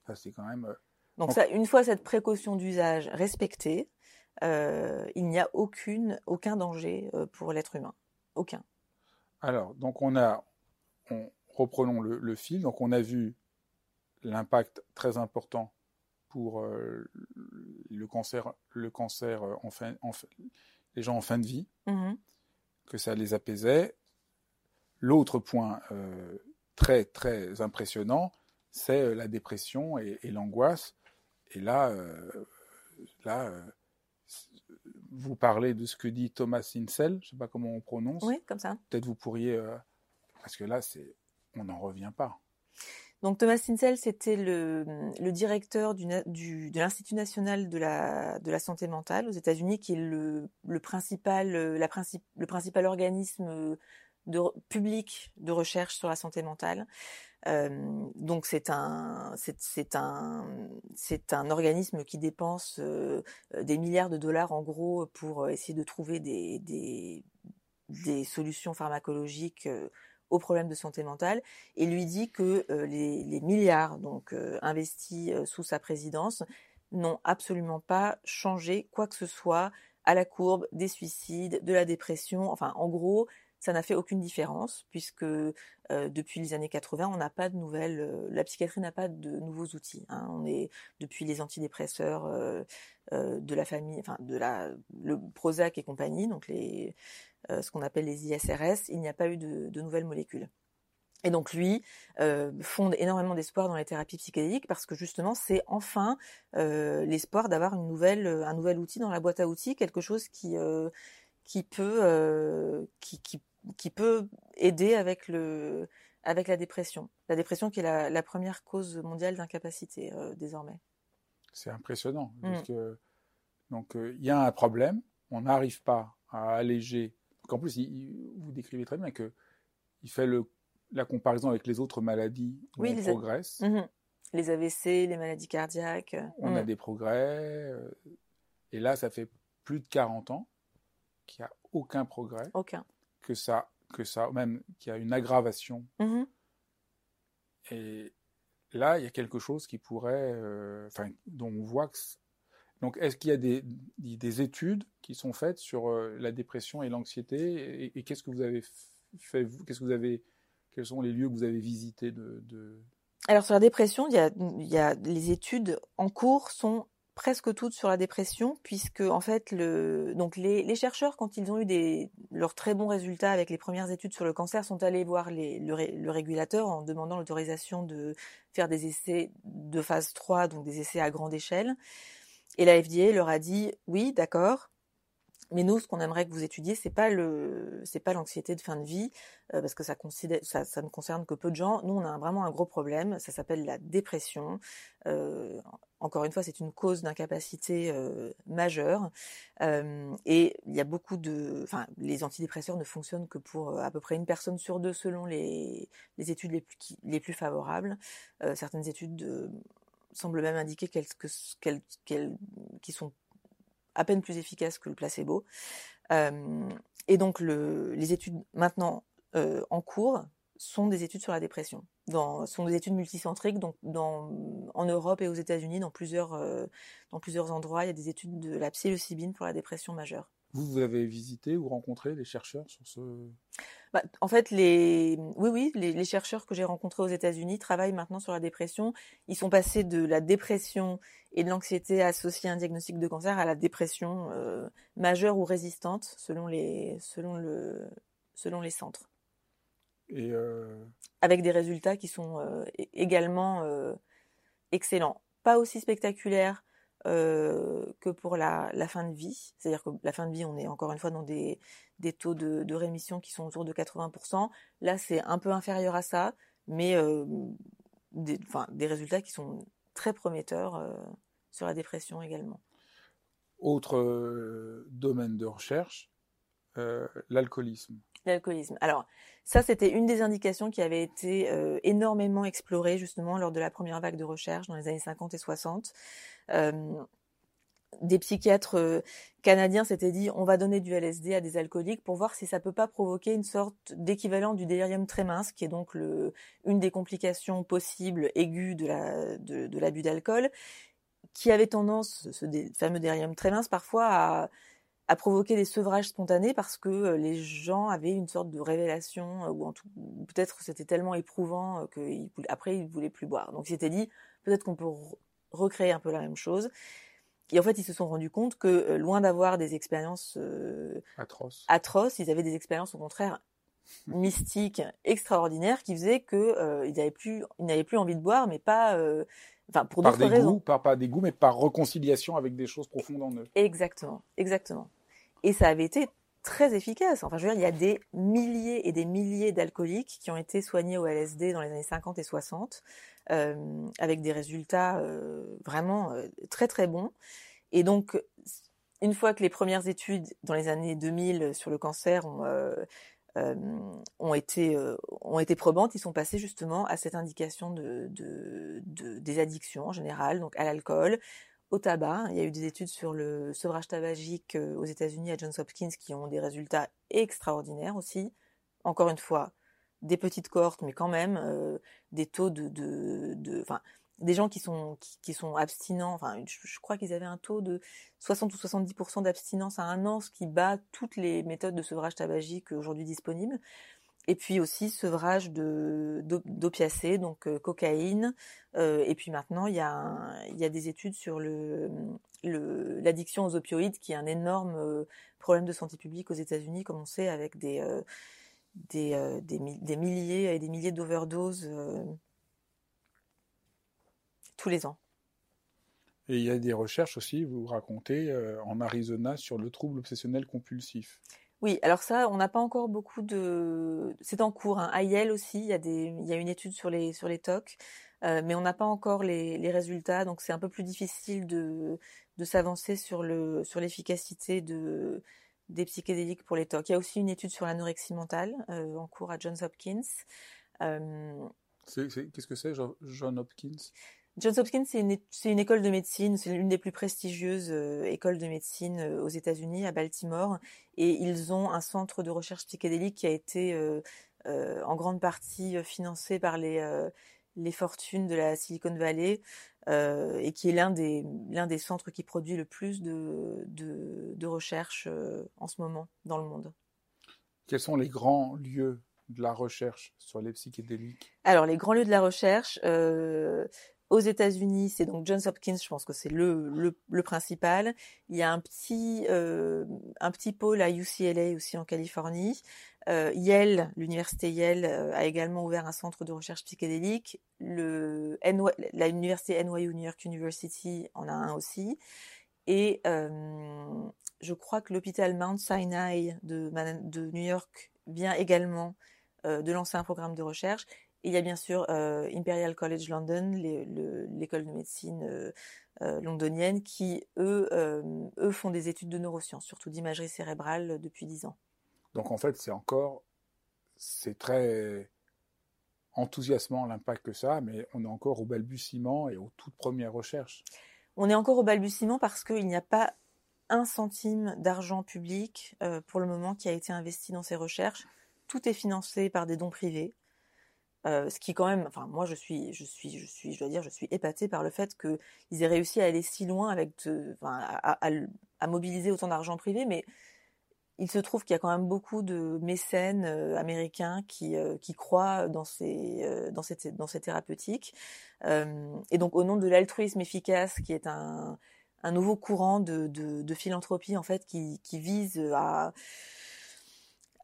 Ça c'est quand même. Donc, ça, une fois cette précaution d'usage respectée, euh, il n'y a aucune, aucun danger euh, pour l'être humain. Aucun. Alors, donc on a, on, reprenons le, le fil, donc on a vu l'impact très important pour euh, le cancer, le cancer en fin, en, les gens en fin de vie, -hmm. que ça les apaisait. L'autre point euh, très très impressionnant, c'est la dépression et, l'angoisse. Et là, là vous parlez de ce que dit Thomas Insel, je ne sais pas comment on prononce. Oui, comme ça. Peut-être vous pourriez, parce que là, c'est, on n'en revient pas. Donc Thomas Sinsel, c'était le, directeur du, de l'Institut national de la, de la santé mentale aux États-Unis, qui est le, le principal, la le principal organisme de, public de recherche sur la santé mentale. Donc c'est un, c'est, un, c'est un organisme qui dépense des milliards de dollars en gros pour essayer de trouver des, des, solutions pharmacologiques aux problèmes de santé mentale et lui dit que les, milliards donc investis sous sa présidence n'ont absolument pas changé quoi que ce soit à la courbe des suicides, de la dépression. Enfin, en gros, ça n'a fait aucune différence puisque depuis les années 80, on n'a pas de nouvelles. la psychiatrie n'a pas de nouveaux outils. Hein. On est depuis les antidépresseurs de la famille, enfin de la le Prozac et compagnie, donc les euh, ce qu'on appelle les ISRS, il n'y a pas eu de, nouvelles molécules. Et donc lui euh, fonde énormément d'espoir dans les thérapies psychédéliques parce que justement c'est enfin euh, l'espoir d'avoir une nouvelle, un nouvel outil dans la boîte à outils, quelque chose qui qui peut qui, qui, qui, peut aider avec le avec la dépression. La dépression qui est la, la première cause mondiale d'incapacité désormais. C'est impressionnant. Mm. Parce que, donc il y a un problème, on n'arrive pas à alléger en plus, vous décrivez très bien que il fait le, la comparaison avec les autres maladies où on progresse. Mhm. Les AVC, les maladies cardiaques. On a mhm. des progrès. Euh, et là, ça fait plus de 40 ans qu'il n'y a aucun progrès. Aucun. Que ça, que ça même qu'il y a une aggravation. Mhm. Et là, il y a quelque chose qui pourrait, euh, enfin, dont on voit que donc, est-ce qu'il y a des, des, études qui sont faites sur euh, la dépression et l'anxiété et, qu'est-ce que vous avez fait Qu'est-ce que vous avez Quels sont les lieux que vous avez visités de, Alors sur la dépression, il y, a, il y a les études en cours sont presque toutes sur la dépression, puisque en fait, le, donc les, les, chercheurs, quand ils ont eu des, leurs très bons résultats avec les premières études sur le cancer, sont allés voir les, le, régulateur en demandant l'autorisation de faire des essais de phase 3, donc des essais à grande échelle. Et la FDA leur a dit oui, d'accord, mais nous, ce qu'on aimerait que vous étudiez, c'est pas le, c'est pas l'anxiété de fin de vie, euh, parce que ça, ça, ça, ne concerne que peu de gens. Nous, on a vraiment un gros problème. Ça s'appelle la dépression. Euh, encore une fois, c'est une cause d'incapacité euh, majeure. et il y a beaucoup de, enfin, les antidépresseurs ne fonctionnent que pour à peu près une personne sur deux selon les, études les plus, les plus favorables. certaines études semble même indiquer qu'elles, sont à peine plus efficaces que le placebo. Euh, et donc le, les études maintenant euh, en cours sont des études sur la dépression. Dans, sont des études multicentriques, donc dans, en Europe et aux États-Unis, dans plusieurs, euh, dans plusieurs endroits, il y a des études de la psilocybine pour la dépression majeure. Vous, vous avez visité ou rencontré des chercheurs sur ce bah, en fait, les, oui, oui, les, chercheurs que j'ai rencontrés aux États-Unis travaillent maintenant sur la dépression. Ils sont passés de la dépression et de l'anxiété associée à un diagnostic de cancer à la dépression euh, majeure ou résistante, selon les, selon le, selon les centres. Et euh, Avec des résultats qui sont euh, également excellents. Pas aussi spectaculaires euh, que pour la, la, fin de vie. C'est-à-dire que la fin de vie, on est encore une fois dans des, des taux de, de, rémission qui sont autour de 80%. Là, c'est un peu inférieur à ça, mais euh, des, enfin, des résultats qui sont très prometteurs euh, sur la dépression également. Autre euh, domaine de recherche, euh, l'alcoolisme. L'alcoolisme. Alors, ça, c'était une des indications qui avait été euh, énormément explorée justement lors de la première vague de recherche dans les années 50 et 60. Euh, des psychiatres euh, canadiens s'étaient dit on va donner du LSD à des alcooliques pour voir si ça peut pas provoquer une sorte d'équivalent du délirium mince, qui est donc une des complications possibles aiguës de la de, de l'abus d'alcool, qui avait tendance, ce fameux délirium mince, parfois à a provoqué des sevrages spontanés parce que euh, les gens avaient une sorte de révélation euh, ou en tout peut-être c'était tellement éprouvant euh, qu'après ils, voulaient plus boire. Donc ils s'étaient dit peut-être qu'on peut recréer un peu la même chose. Et en fait, ils se sont rendus compte que loin d'avoir des expériences atroces. atroces, ils avaient des expériences au contraire mystique extraordinaire qui euh, il n'avait plus, envie de boire, mais pas, euh, enfin pour d'autres raisons. Goûts, par pas des goûts, mais par réconciliation avec des choses profondes en eux. Exactement, exactement. Et ça avait été très efficace. Enfin, je veux dire, il y a des milliers et des milliers d'alcooliques qui ont été soignés au LSD dans les années 50 et 60, euh, avec des résultats euh, vraiment euh, très très bons. Et donc, une fois que les premières études dans les années 2000 sur le cancer ont, été probantes, ils sont passés justement à cette indication de des addictions en général, donc à l'alcool, au tabac. Il y a eu des études sur le sevrage tabagique aux États-Unis à Johns Hopkins qui ont des résultats extraordinaires aussi. Encore une fois, des petites cohortes, mais quand même euh, des taux de, de, des gens qui sont abstinents. Je crois qu'ils avaient un taux de 60 ou 70% d'abstinence à un an, ce qui bat toutes les méthodes de sevrage tabagique aujourd'hui disponibles. Et puis aussi sevrage d'opiacés, donc euh, cocaïne. Euh, et puis maintenant, il y a des études sur l'addiction aux opioïdes, qui est un énorme euh, problème de santé publique aux États-Unis, comme on sait, avec des milliers et des milliers d'overdoses tous les ans. Et il y a des recherches aussi, vous racontez, en Arizona sur le trouble obsessionnel compulsif. Oui, alors ça, on n'a pas encore beaucoup de. C'est en cours. Hein. À aussi, il y a des, il y a une étude sur les sur les TOC, euh, mais on n'a pas encore les, les résultats, donc c'est un peu plus difficile de de s'avancer sur le sur l'efficacité de des psychédéliques pour les TOC. Il y a aussi une étude sur l'anorexie mentale euh, en cours à Johns Hopkins. Euh... Qu'est-ce que c'est, John Hopkins? Johns Hopkins, c'est une, une, école de médecine, c'est l'une des plus prestigieuses euh, écoles de médecine euh, aux États-Unis, à Baltimore, et ils ont un centre de recherche psychédélique qui a été euh, en grande partie financé par les, les fortunes de la Silicon Valley, et qui est l'un des, l'un des centres qui produit le plus de, de, de recherche en ce moment dans le monde. Quels sont les grands lieux de la recherche sur les psychédéliques? Alors, les grands lieux de la recherche, euh, aux États-Unis, c'est donc Johns Hopkins, je pense que c'est le, le, le, principal. Il y a un petit, euh, un petit pôle à UCLA aussi en Californie. Euh, Yale, l'université Yale euh, a également ouvert un centre de recherche psychédélique. Le NY, la université NYU, New York University, en a un aussi. Et euh, je crois que l'hôpital Mount Sinai de, de New York vient également euh, de lancer un programme de recherche. Et il y a bien sûr euh, Imperial College London, l'école de médecine euh, euh, londonienne, qui eux, eux font des études de neurosciences, surtout d'imagerie cérébrale depuis dix ans. Donc en fait, c'est encore, c'est très enthousiasmant l'impact que ça a, mais on est encore au balbutiement et aux toutes premières recherches. On est encore au balbutiement parce qu'il n'y a pas un centime d'argent public pour le moment qui a été investi dans ces recherches. Tout est financé par des dons privés. Euh, ce qui quand même, enfin moi je suis, je suis, je suis, je dois dire, je suis épatée par le fait qu'ils aient réussi à aller si loin avec, de, à, mobiliser autant d'argent privé, mais il se trouve qu'il y a quand même beaucoup de mécènes euh, américains qui, euh, qui croient dans ces, dans cette, dans ces thérapeutiques, et donc au nom de l'altruisme efficace, qui est un, un nouveau courant de, de, de philanthropie en fait, qui, qui vise à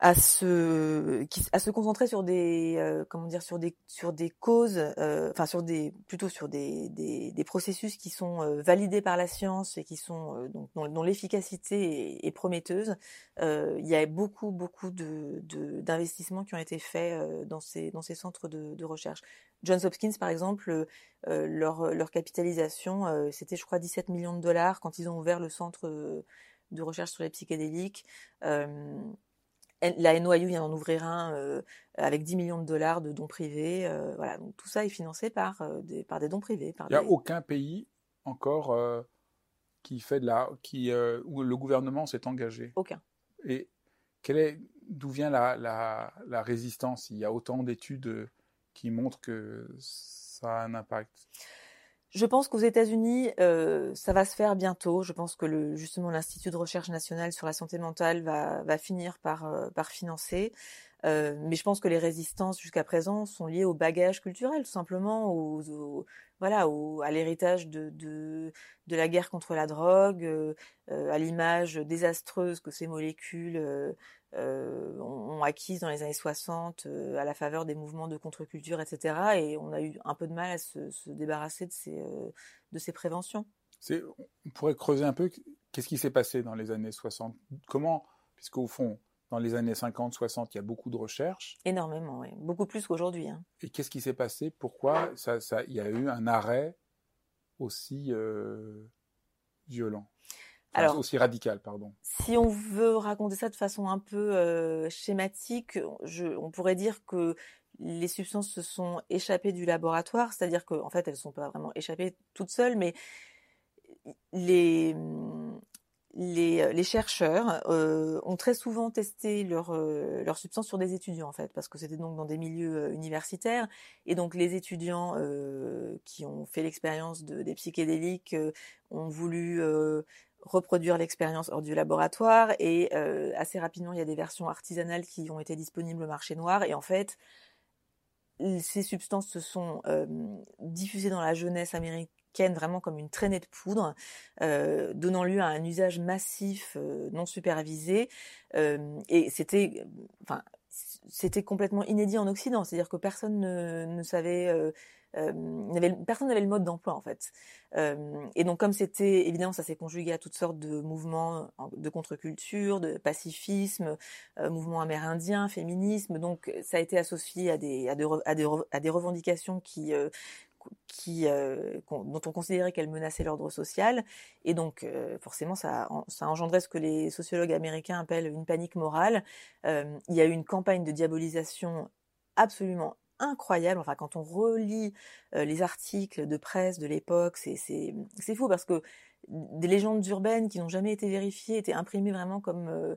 à se à se concentrer sur des euh, comment dire sur des sur des causes euh, enfin sur des plutôt sur des, des, des processus qui sont euh, validés par la science et qui sont euh, donc dont, dont l'efficacité est, est, prometteuse euh, il y a beaucoup beaucoup de d'investissements qui ont été faits dans ces dans ces centres de, de recherche. Johns Hopkins par exemple leur leur capitalisation c'était je crois 17 millions de dollars quand ils ont ouvert le centre de recherche sur les psychédéliques la NYU vient d'en ouvrir un euh, avec 10 millions de dollars de dons privés. Euh, voilà, donc tout ça est financé par, euh, des, par des dons privés. Il n'y a des... aucun pays encore qui fait de la, qui, où le gouvernement s'est engagé. Aucun. Et quelle est, d'où vient la, la, la, résistance? Il y a autant d'études qui montrent que ça a un impact? Je pense qu'aux États-Unis, euh, ça va se faire bientôt. Je pense que le, justement l'Institut de recherche nationale sur la santé mentale va, va finir par, euh, par financer. mais je pense que les résistances jusqu'à présent sont liées au bagage culturel, tout simplement, aux, voilà, au, à l'héritage de, de, de, la guerre contre la drogue, à l'image désastreuse que ces molécules euh, ont acquise dans les années 60 euh, à la faveur des mouvements de contre-culture, etc. Et on a eu un peu de mal à se, se débarrasser de ces, euh, de ces préventions. On pourrait creuser un peu qu'est-ce qui s'est passé dans les années 60 Comment, puisqu'au fond, dans les années 50, 60, il y a beaucoup de recherches. Énormément, oui. Beaucoup plus qu'aujourd'hui. Hein. Et qu'est-ce qui s'est passé? Pourquoi ça, ça, il y a eu un arrêt aussi violent? Alors, aussi radical, pardon. Si on veut raconter ça de façon un peu euh, schématique, je, on pourrait dire que les substances se sont échappées du laboratoire, c'est-à-dire qu'en en fait, elles ne sont pas vraiment échappées toutes seules, mais les, les, les chercheurs euh, ont très souvent testé leurs euh, leur substances sur des étudiants, en fait, parce que c'était donc dans des milieux euh, universitaires, et donc les étudiants euh, qui ont fait l'expérience de, des psychédéliques ont voulu reproduire l'expérience hors du laboratoire et euh, assez rapidement il y a des versions artisanales qui ont été disponibles au marché noir et en fait ces substances se sont euh, diffusées dans la jeunesse américaine vraiment comme une traînée de poudre, euh, donnant lieu à un usage massif non supervisé et c'était enfin c'était complètement inédit en Occident, c'est-à-dire que personne ne, ne savait personne n'avait le mode d'emploi en fait. Et donc comme c'était évidemment ça s'est conjugué à toutes sortes de mouvements de contre-culture, de pacifisme, euh, mouvements amérindiens, féminisme. Donc ça a été associé à des à à des, revendications qui euh, qui, euh, dont on considérait qu'elles menaçaient l'ordre social. Et donc, euh, forcément, ça, ça a engendré ce que les sociologues américains appellent une panique morale. Il y a eu une campagne de diabolisation absolument incroyable. Enfin, quand on relit les articles de presse de l'époque, c'est fou parce que des légendes urbaines qui n'ont jamais été vérifiées étaient imprimées vraiment comme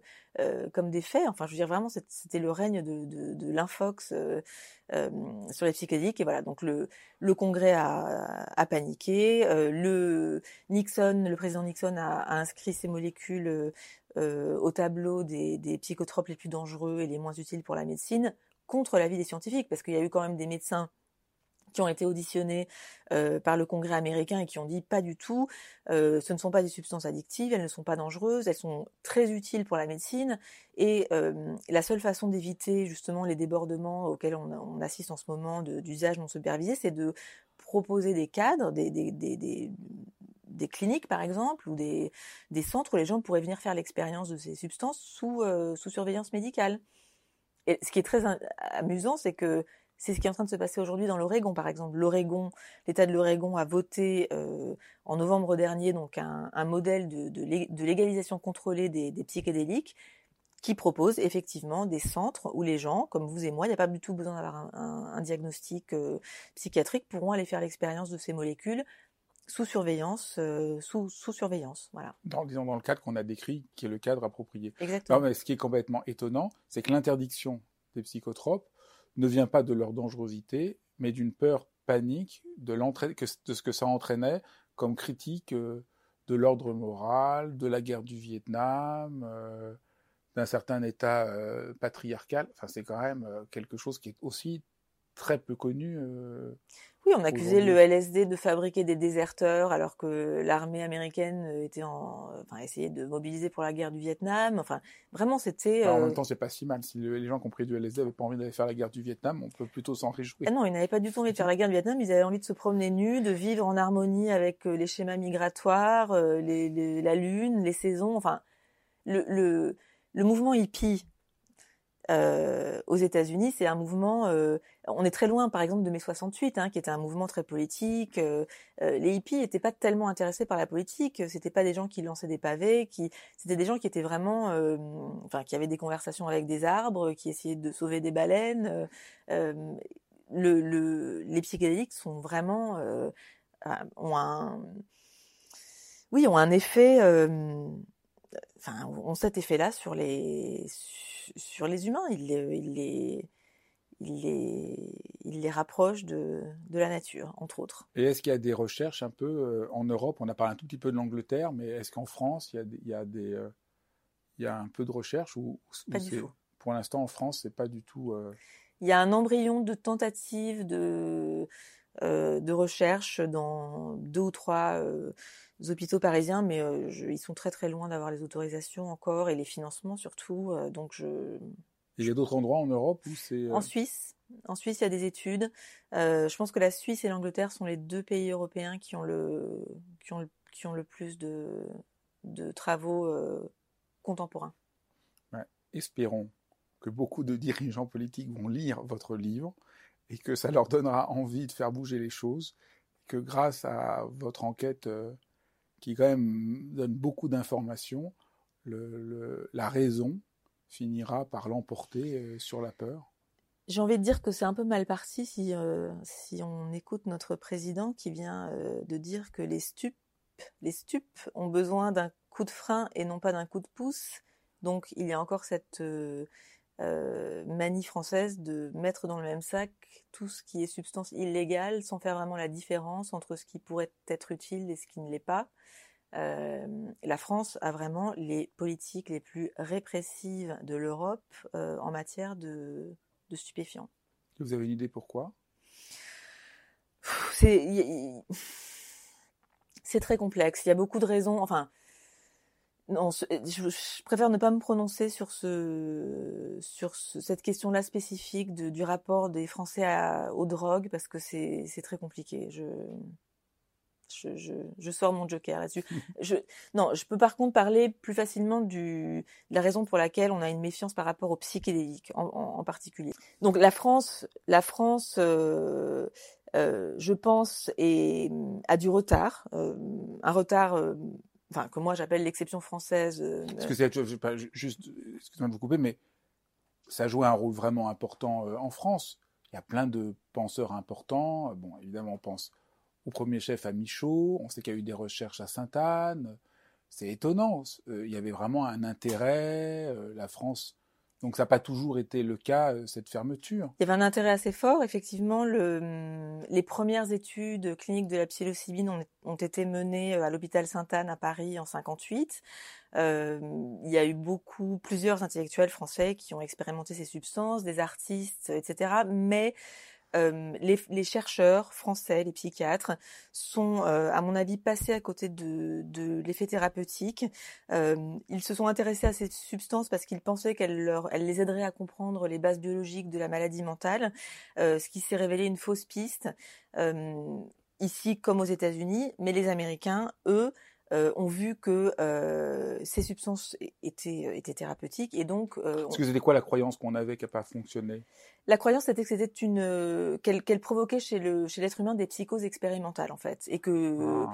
comme des faits. Enfin, je veux dire vraiment, c'était le règne de, de, l'infox sur les psychédéliques. Et voilà, donc le le Congrès a, a paniqué. le Nixon, le président Nixon a, a inscrit ces molécules au tableau des, des psychotropes les plus dangereux et les moins utiles pour la médecine contre l'avis des scientifiques, parce qu'il y a eu quand même des médecins qui ont été auditionnés euh, par le Congrès américain et qui ont dit pas du tout, euh, ce ne sont pas des substances addictives, elles ne sont pas dangereuses, elles sont très utiles pour la médecine et euh, la seule façon d'éviter justement les débordements auxquels on, assiste en ce moment d'usage non supervisé, c'est de proposer des cadres, des, cliniques par exemple ou des, centres où les gens pourraient venir faire l'expérience de ces substances sous surveillance médicale. Et ce qui est très amusant, c'est que c'est ce qui est en train de se passer aujourd'hui dans l'Oregon, par exemple. L'Oregon, l'État de l'Oregon a voté euh, en novembre dernier donc un, modèle de, légalisation contrôlée des, psychédéliques qui propose effectivement des centres où les gens, comme vous et moi, il n'y a pas du tout besoin d'avoir un, diagnostic euh, psychiatrique, pourront aller faire l'expérience de ces molécules sous surveillance, euh, sous, sous surveillance, voilà. Dans, disons dans le cadre qu'on a décrit, qui est le cadre approprié. Exactement. Non, mais ce qui est complètement étonnant, c'est que l'interdiction des psychotropes ne vient pas de leur dangerosité, mais d'une peur panique de, que, de ce que ça entraînait comme critique euh, de l'ordre moral, de la guerre du Vietnam, euh, d'un certain État patriarcal. Enfin, c'est quand même quelque chose qui est aussi très peu connu. Euh, oui, on accusait le LSD de fabriquer des déserteurs alors que l'armée américaine était en, enfin, essayait de mobiliser pour la guerre du Vietnam. Enfin, vraiment, c'était. En même euh, temps, c'est pas si mal. Si les gens qui ont pris du LSD n'avaient pas envie d'aller faire la guerre du Vietnam, on peut plutôt s'en réjouir. Ah non, ils n'avaient pas du tout envie de faire la guerre du Vietnam. Ils avaient envie de se promener nus, de vivre en harmonie avec euh, les schémas migratoires, les, les, la lune, les saisons. Enfin, le, le, le mouvement hippie euh, aux États-Unis, c'est un mouvement. Euh, on est très loin, par exemple, de mai 68, hein, qui était un mouvement très politique. Euh, euh les hippies n'étaient pas tellement intéressés par la politique. C'était pas des gens qui lançaient des pavés. Qui, c'était des gens qui étaient vraiment, euh, enfin, qui avaient des conversations avec des arbres, qui essayaient de sauver des baleines. Euh, le, le, les psychédéliques sont vraiment ont un, oui, ont un effet. Enfin, ont cet effet-là sur les sur les humains. Il les, il les, il les, il les rapproche de, de la nature, entre autres. Et est-ce qu'il y a des recherches un peu euh, en Europe On a parlé un tout petit peu de l'Angleterre, mais est-ce qu'en France, il y a, il y a des, euh, il y a un peu de recherche ou, Pas du tout. pour l'instant en France, c'est pas du tout. Il y a un embryon de tentative de de recherche dans deux ou trois hôpitaux parisiens, mais ils sont très très loin d'avoir les autorisations encore et les financements surtout. donc je. Il y a d'autres endroits en Europe où c'est. En Suisse. En Suisse, il y a des études. je pense que la Suisse et l'Angleterre sont les deux pays européens qui ont le, qui ont le, qui ont le plus de, de travaux contemporains. Espérons que beaucoup de dirigeants politiques vont lire votre livre et que ça leur donnera envie de faire bouger les choses, que grâce à votre enquête qui quand même donne beaucoup d'informations, la raison finira par l'emporter euh, sur la peur. J'ai envie de dire que c'est un peu mal parti si, euh, si on écoute notre président qui vient euh, de dire que les stupes, les stupes ont besoin d'un coup de frein et non pas d'un coup de pouce. Donc il y a encore cette manie française de mettre dans le même sac tout ce qui est substance illégale sans faire vraiment la différence entre ce qui pourrait être utile et ce qui ne l'est pas. Euh, la France a vraiment les politiques les plus répressives de l'Europe euh, en matière de, stupéfiants. Vous avez une idée pourquoi? C'est très complexe. Il y a beaucoup de raisons. Enfin, non, je, préfère ne pas me prononcer sur ce sur cette question-là spécifique du rapport des Français aux drogues parce que c'est très compliqué. Je je, je, sors mon joker là-dessus. je, non, je peux par contre parler plus facilement du, de la raison pour laquelle on a une méfiance par rapport aux psychédéliques en, en, particulier. Donc la France, la France, euh, euh, je pense, est, a du retard, euh, un retard. Euh, enfin, que moi j'appelle l'exception française. Euh, Parce que c'est juste, excusez-moi de vous couper, mais ça a joué un rôle vraiment important en France. Il y a plein de penseurs importants. Bon, évidemment, on pense au premier chef à Michaud, on sait qu'il y a eu des recherches à Sainte-Anne. C'est étonnant. Euh, il y avait vraiment un intérêt. Euh, la France donc ça n'a pas toujours été le cas, euh, cette fermeture. Il y avait un intérêt assez fort. Effectivement, le, hum, les premières études cliniques de la psilocybine ont, été menées à l'hôpital Sainte-Anne à Paris en 58. Euh, il y a eu beaucoup, plusieurs intellectuels français qui ont expérimenté ces substances, des artistes, etc. Mais euh, les, les, chercheurs français, les psychiatres, sont, euh, à mon avis, passés à côté de, de l'effet thérapeutique. Euh, ils se sont intéressés à ces substances parce qu'ils pensaient qu'elles les aideraient à comprendre les bases biologiques de la maladie mentale, ce qui s'est révélé une fausse piste ici comme aux États-Unis. Mais les Américains, eux, euh, ont vu que euh, ces substances étaient, étaient thérapeutiques et donc. Euh, Parce que c'était quoi la croyance qu'on avait qui n'a pas fonctionné? La croyance c'était que c'était une euh, qu'elle provoquait chez le chez l'être humain des psychoses expérimentales en fait et que ah.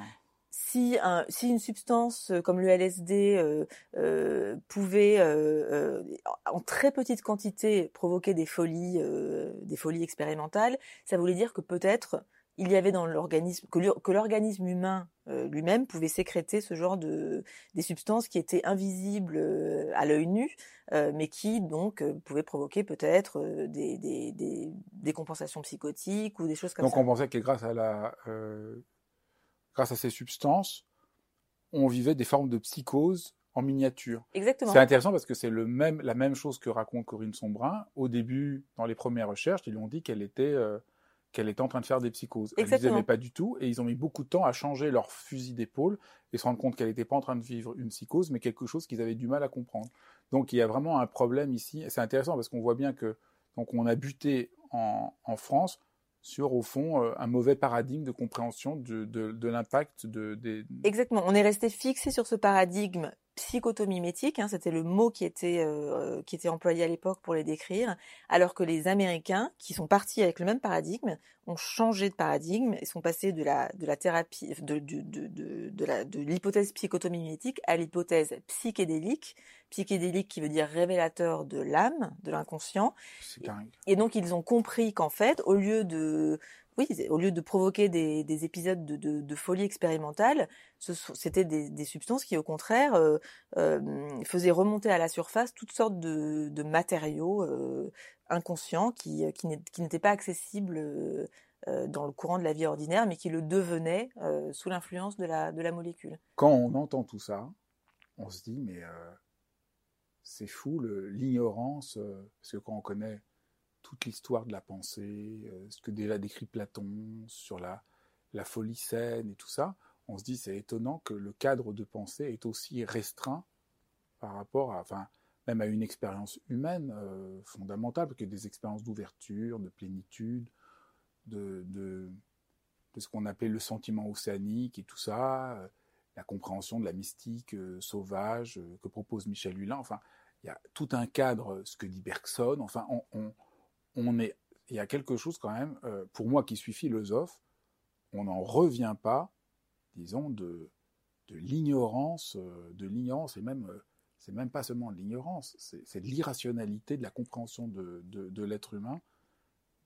si un si une substance comme le LSD pouvait en très petite quantité provoquer des folies des folies expérimentales, ça voulait dire que peut-être il y avait dans l'organisme que l'organisme humain euh, lui-même pouvait sécréter ce genre de des substances qui étaient invisibles euh, à l'œil nu, euh, mais qui donc pouvaient provoquer peut-être des, des, des, des, compensations psychotiques ou des choses comme ça. Donc on pensait que grâce à la grâce à ces substances, on vivait des formes de psychose en miniature. Exactement. C'est intéressant parce que c'est le même la même chose que raconte Corinne Sombrin. Au début, dans les premières recherches, ils lui ont dit qu'elle était qu'elle était en train de faire des psychoses. Elle ne les aimait pas du tout et ils ont mis beaucoup de temps à changer leur fusil d'épaule et se rendre compte qu'elle n'était pas en train de vivre une psychose, mais quelque chose qu'ils avaient du mal à comprendre. Donc il y a vraiment un problème ici. C'est intéressant parce qu'on voit bien que donc on a buté en, en France sur, au fond, euh, un mauvais paradigme de compréhension de, de, de l'impact de, des... Exactement. On est resté fixé sur ce paradigme psychotomimétique, hein, c'était le mot qui était euh, qui était employé à l'époque pour les décrire, alors que les Américains, qui sont partis avec le même paradigme, ont changé de paradigme et sont passés de la de la thérapie de de de de, la l'hypothèse psychotomimétique à l'hypothèse psychédélique, psychédélique qui veut dire révélateur de l'âme, de l'inconscient. Et donc ils ont compris qu'en fait, au lieu de oui, au lieu de provoquer des, des épisodes de, folie expérimentale, c'était des, substances qui, au contraire, euh, euh, faisaient remonter à la surface toutes sortes de, matériaux euh, inconscients qui, n'étaient pas accessibles dans le courant de la vie ordinaire, mais qui le devenaient sous l'influence de la, de la molécule. Quand on entend tout ça, on se dit, mais c'est fou l'ignorance, parce que quand on connaît toute l'histoire de la pensée, ce que déjà décrit Platon sur la, folie saine et tout ça, on se dit c'est étonnant que le cadre de pensée est aussi restreint par rapport à, enfin, même à une expérience humaine euh, fondamentale, que des expériences d'ouverture, de plénitude, de, ce qu'on appelait le sentiment océanique et tout ça, euh, la compréhension de la mystique euh, sauvage que propose Michel Hulin. Enfin, il y a tout un cadre, ce que dit Bergson. Enfin, on, est, il y a quelque chose quand même, pour moi qui suis philosophe, on n'en revient pas, disons, de, de l'ignorance, de l'ignorance et même c'est même pas seulement de l'ignorance, c'est de l'irrationalité de la compréhension de, de, l'être humain,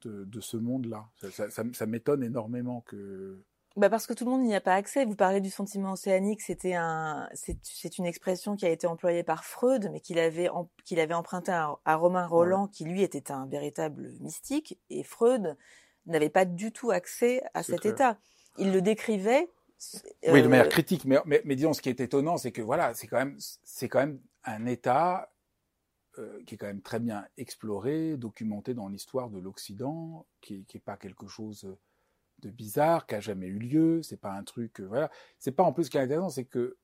de, ce monde-là. Ça, m'étonne énormément que. Bah parce que tout le monde n'y a pas accès. Vous parlez du sentiment océanique, c'était un, c'est une expression qui a été employée par Freud, mais qu'il avait, qu'il avait emprunté à, Romain Roland, qui lui était un véritable mystique, et Freud n'avait pas du tout accès à cet état. Il le décrivait oui, de manière euh, critique, mais, mais, disons, ce qui est étonnant, c'est que voilà, c'est quand même, c'est quand même un État euh, qui est quand même très bien exploré, documenté dans l'histoire de l'Occident, qui, qui est pas quelque chose de bizarre, qui a jamais eu lieu. C'est pas un truc, euh, voilà. C'est pas en plus ce qui est intéressant, c'est que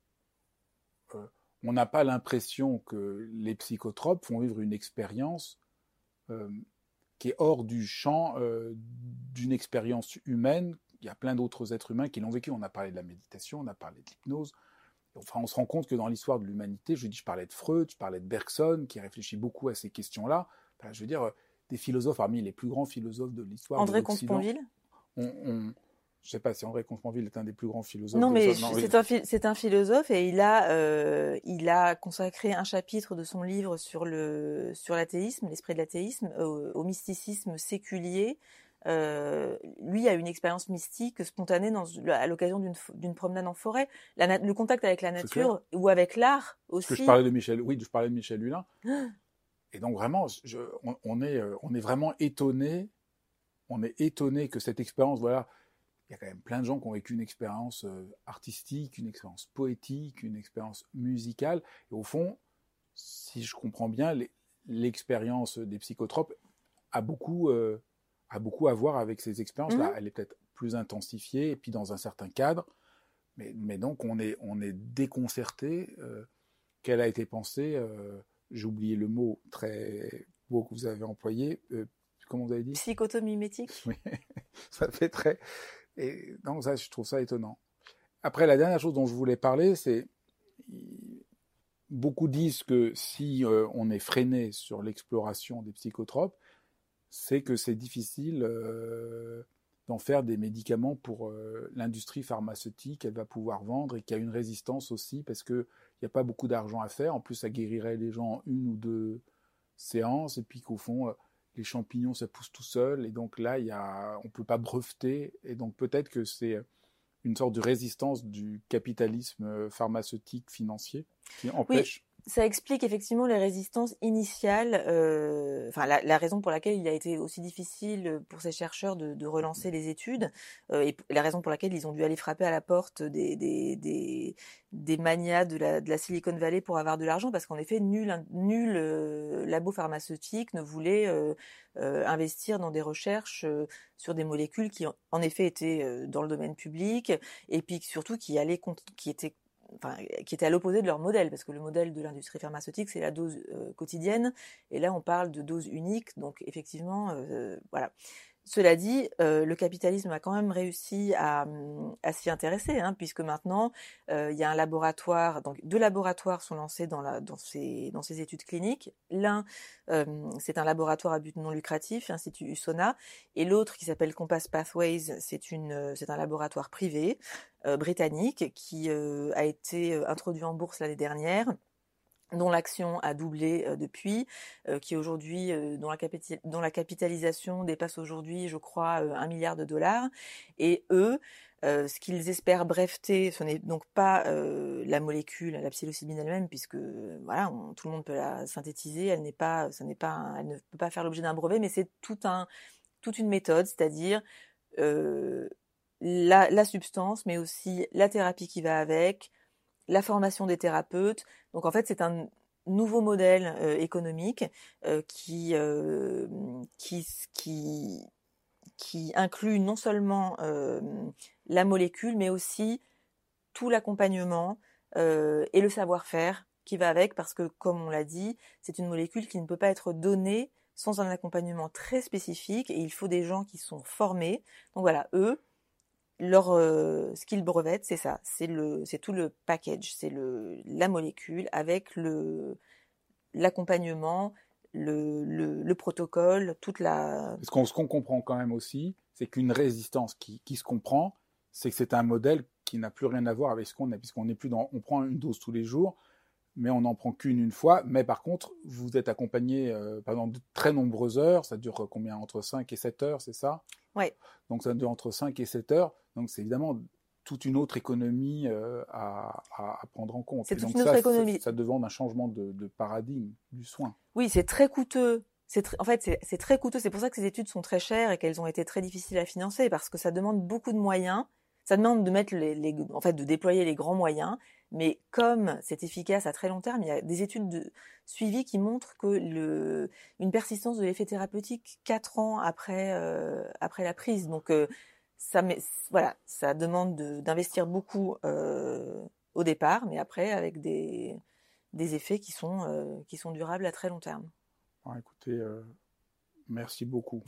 on n'a pas l'impression que les psychotropes font vivre une expérience qui est hors du champ d'une expérience humaine il y a plein d'autres êtres humains qui l'ont vécu. On a parlé de la méditation, on a parlé de l'hypnose. Enfin, on se rend compte que dans l'histoire de l'humanité, je dis, je parlais de Freud, je parlais de Bergson, qui réfléchit beaucoup à ces questions-là. je veux dire, des philosophes parmi les plus grands philosophes de l'histoire. André Comte-Sponville on, Je ne sais pas si André Comte-Sponville est un des plus grands philosophes. Non, mais c'est un, un, philosophe et il a, euh, il a consacré un chapitre de son livre sur le sur l'athéisme, l'esprit de l'athéisme, au, mysticisme séculier, euh, lui a une expérience mystique spontanée dans, à l'occasion d'une promenade en forêt. le contact avec la nature ou avec l'art aussi. je parlais de Michel, oui, je parlais de Michel Hulin. Et donc vraiment, on, est, euh, on est vraiment étonné. On est étonné que cette expérience, voilà, il y a quand même plein de gens qui ont vécu une expérience euh, artistique, une expérience poétique, une expérience musicale. Et au fond, si je comprends bien, l'expérience des psychotropes a beaucoup a beaucoup à voir avec ces expériences-là. Mmh. Elle est peut-être plus intensifiée et puis dans un certain cadre. Mais, mais donc on est, on est déconcerté euh, qu'elle a été pensée. Euh, j'ai oublié le mot très beau que vous avez employé. Euh, comment vous avez dit Psychotomimétique. Oui, ça fait très. Et donc ça, je trouve ça étonnant. Après, la dernière chose dont je voulais parler, c'est beaucoup disent que si on est freiné sur l'exploration des psychotropes, c'est que c'est difficile euh, d'en faire des médicaments pour euh, l'industrie pharmaceutique. Elle va pouvoir vendre et qu'il y a une résistance aussi parce qu'il n'y a pas beaucoup d'argent à faire. En plus, ça guérirait les gens en une ou deux séances et puis qu'au fond, euh, les champignons, ça pousse tout seul. Et donc là, il y a, on ne peut pas breveter. Et donc peut-être que c'est une sorte de résistance du capitalisme pharmaceutique financier qui empêche ça explique effectivement les résistances initiales, euh, enfin la, la, raison pour laquelle il a été aussi difficile pour ces chercheurs de, de relancer les études euh, et la raison pour laquelle ils ont dû aller frapper à la porte des, des, des, des manias de la, de la Silicon Valley pour avoir de l'argent parce qu'en effet nul, nul euh, labo pharmaceutique ne voulait euh, euh, investir dans des recherches sur des molécules qui en effet étaient dans le domaine public et puis surtout qui allaient qui étaient enfin, qui était à l'opposé de leur modèle, parce que le modèle de l'industrie pharmaceutique, c'est la dose euh, quotidienne, et là, on parle de dose unique, donc effectivement, euh, voilà. Cela dit, euh, le capitalisme a quand même réussi à, à s'y intéresser, hein, puisque maintenant euh, il y a un laboratoire, donc deux laboratoires sont lancés dans, ces, études cliniques. L'un, euh, c'est un laboratoire à but non lucratif, Institut USONA, et l'autre qui s'appelle Compass Pathways, c'est c'est un laboratoire privé britannique qui a été introduit en bourse l'année dernière dont l'action a doublé euh, depuis, euh, qui aujourd'hui, euh, dont, la capitalisation dépasse aujourd'hui, je crois, un milliard de dollars. Et eux, ce qu'ils espèrent breveter, ce n'est donc pas la molécule, la psilocybine elle-même, puisque voilà, tout le monde peut la synthétiser. Elle n'est pas, ça n'est pas, elle ne peut pas faire l'objet d'un brevet, mais c'est toute une méthode, c'est-à-dire la substance, mais aussi la thérapie qui va avec, la formation des thérapeutes. Donc en fait, c'est un, nouveau modèle économique qui, qui, qui, qui inclut non seulement la molécule, mais aussi tout l'accompagnement et le savoir-faire qui va avec, parce que comme on l'a dit, c'est une molécule qui ne peut pas être donnée sans un accompagnement très spécifique et il faut des gens qui sont formés. Donc voilà, eux, leur euh, skill brevet, c'est ça, c'est le, c'est tout le package, c'est le la molécule avec le l'accompagnement, le, le, protocole, toute la. Ce qu'on, ce comprend quand même aussi, c'est qu'une résistance qui, qui se comprend, c'est que c'est un modèle qui n'a plus rien à voir avec ce qu'on a, puisqu'on n'est plus dans, on prend une dose tous les jours, mais on n'en prend qu'une une fois. Mais par contre, vous êtes accompagné euh, pendant de très nombreuses heures. Ça dure combien? Entre 5 et 7 heures, c'est ça? Donc ça dure entre 5 et 7 heures. Donc c'est évidemment toute une autre économie euh, à, prendre en compte. C'est toute donc une autre économie. Ça, demande un changement de, paradigme du soin. Oui, c'est très coûteux. En fait, c'est très coûteux. C'est pour ça que ces études sont très chères et qu'elles ont été très difficiles à financer parce que ça demande beaucoup de moyens. Ça demande de mettre les, en fait, de déployer les grands moyens mais comme c'est efficace à très long terme, il y a des études de suivi qui montrent que le, une persistance de l'effet thérapeutique quatre ans après, euh, après la prise. Donc euh, ça, voilà, ça demande d'investir beaucoup euh, au départ, mais après avec des, des effets qui sont, qui sont durables à très long terme. écoutez, merci beaucoup.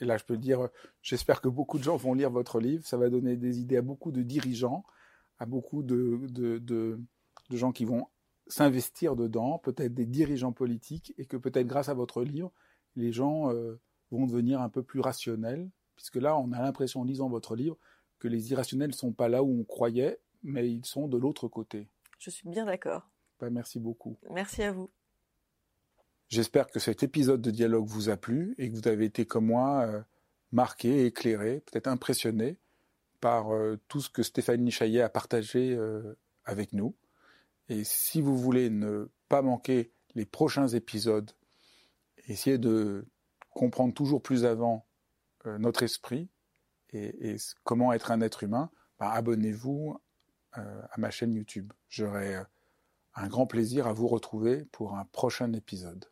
Et là, je peux dire, j'espère que beaucoup de gens vont lire votre livre. Ça va donner des idées à beaucoup de dirigeants à beaucoup de, de, de, gens qui vont s'investir dedans, peut-être des dirigeants politiques, et que peut-être grâce à votre livre, les gens euh, vont devenir un peu plus rationnels, puisque là, on a l'impression en lisant votre livre que les irrationnels ne sont pas là où on croyait, mais ils sont de l'autre côté. Je suis bien d'accord. Ben, merci beaucoup. Merci à vous. J'espère que cet épisode de dialogue vous a plu et que vous avez été comme moi euh, marqué, éclairé, peut-être impressionné par euh, tout ce que Stéphanie Chaillet a partagé euh, avec nous. Et si vous voulez ne pas manquer les prochains épisodes, essayer de comprendre toujours plus avant euh, notre esprit et, comment être un être humain, bah, abonnez-vous à ma chaîne YouTube. J'aurai un grand plaisir à vous retrouver pour un prochain épisode.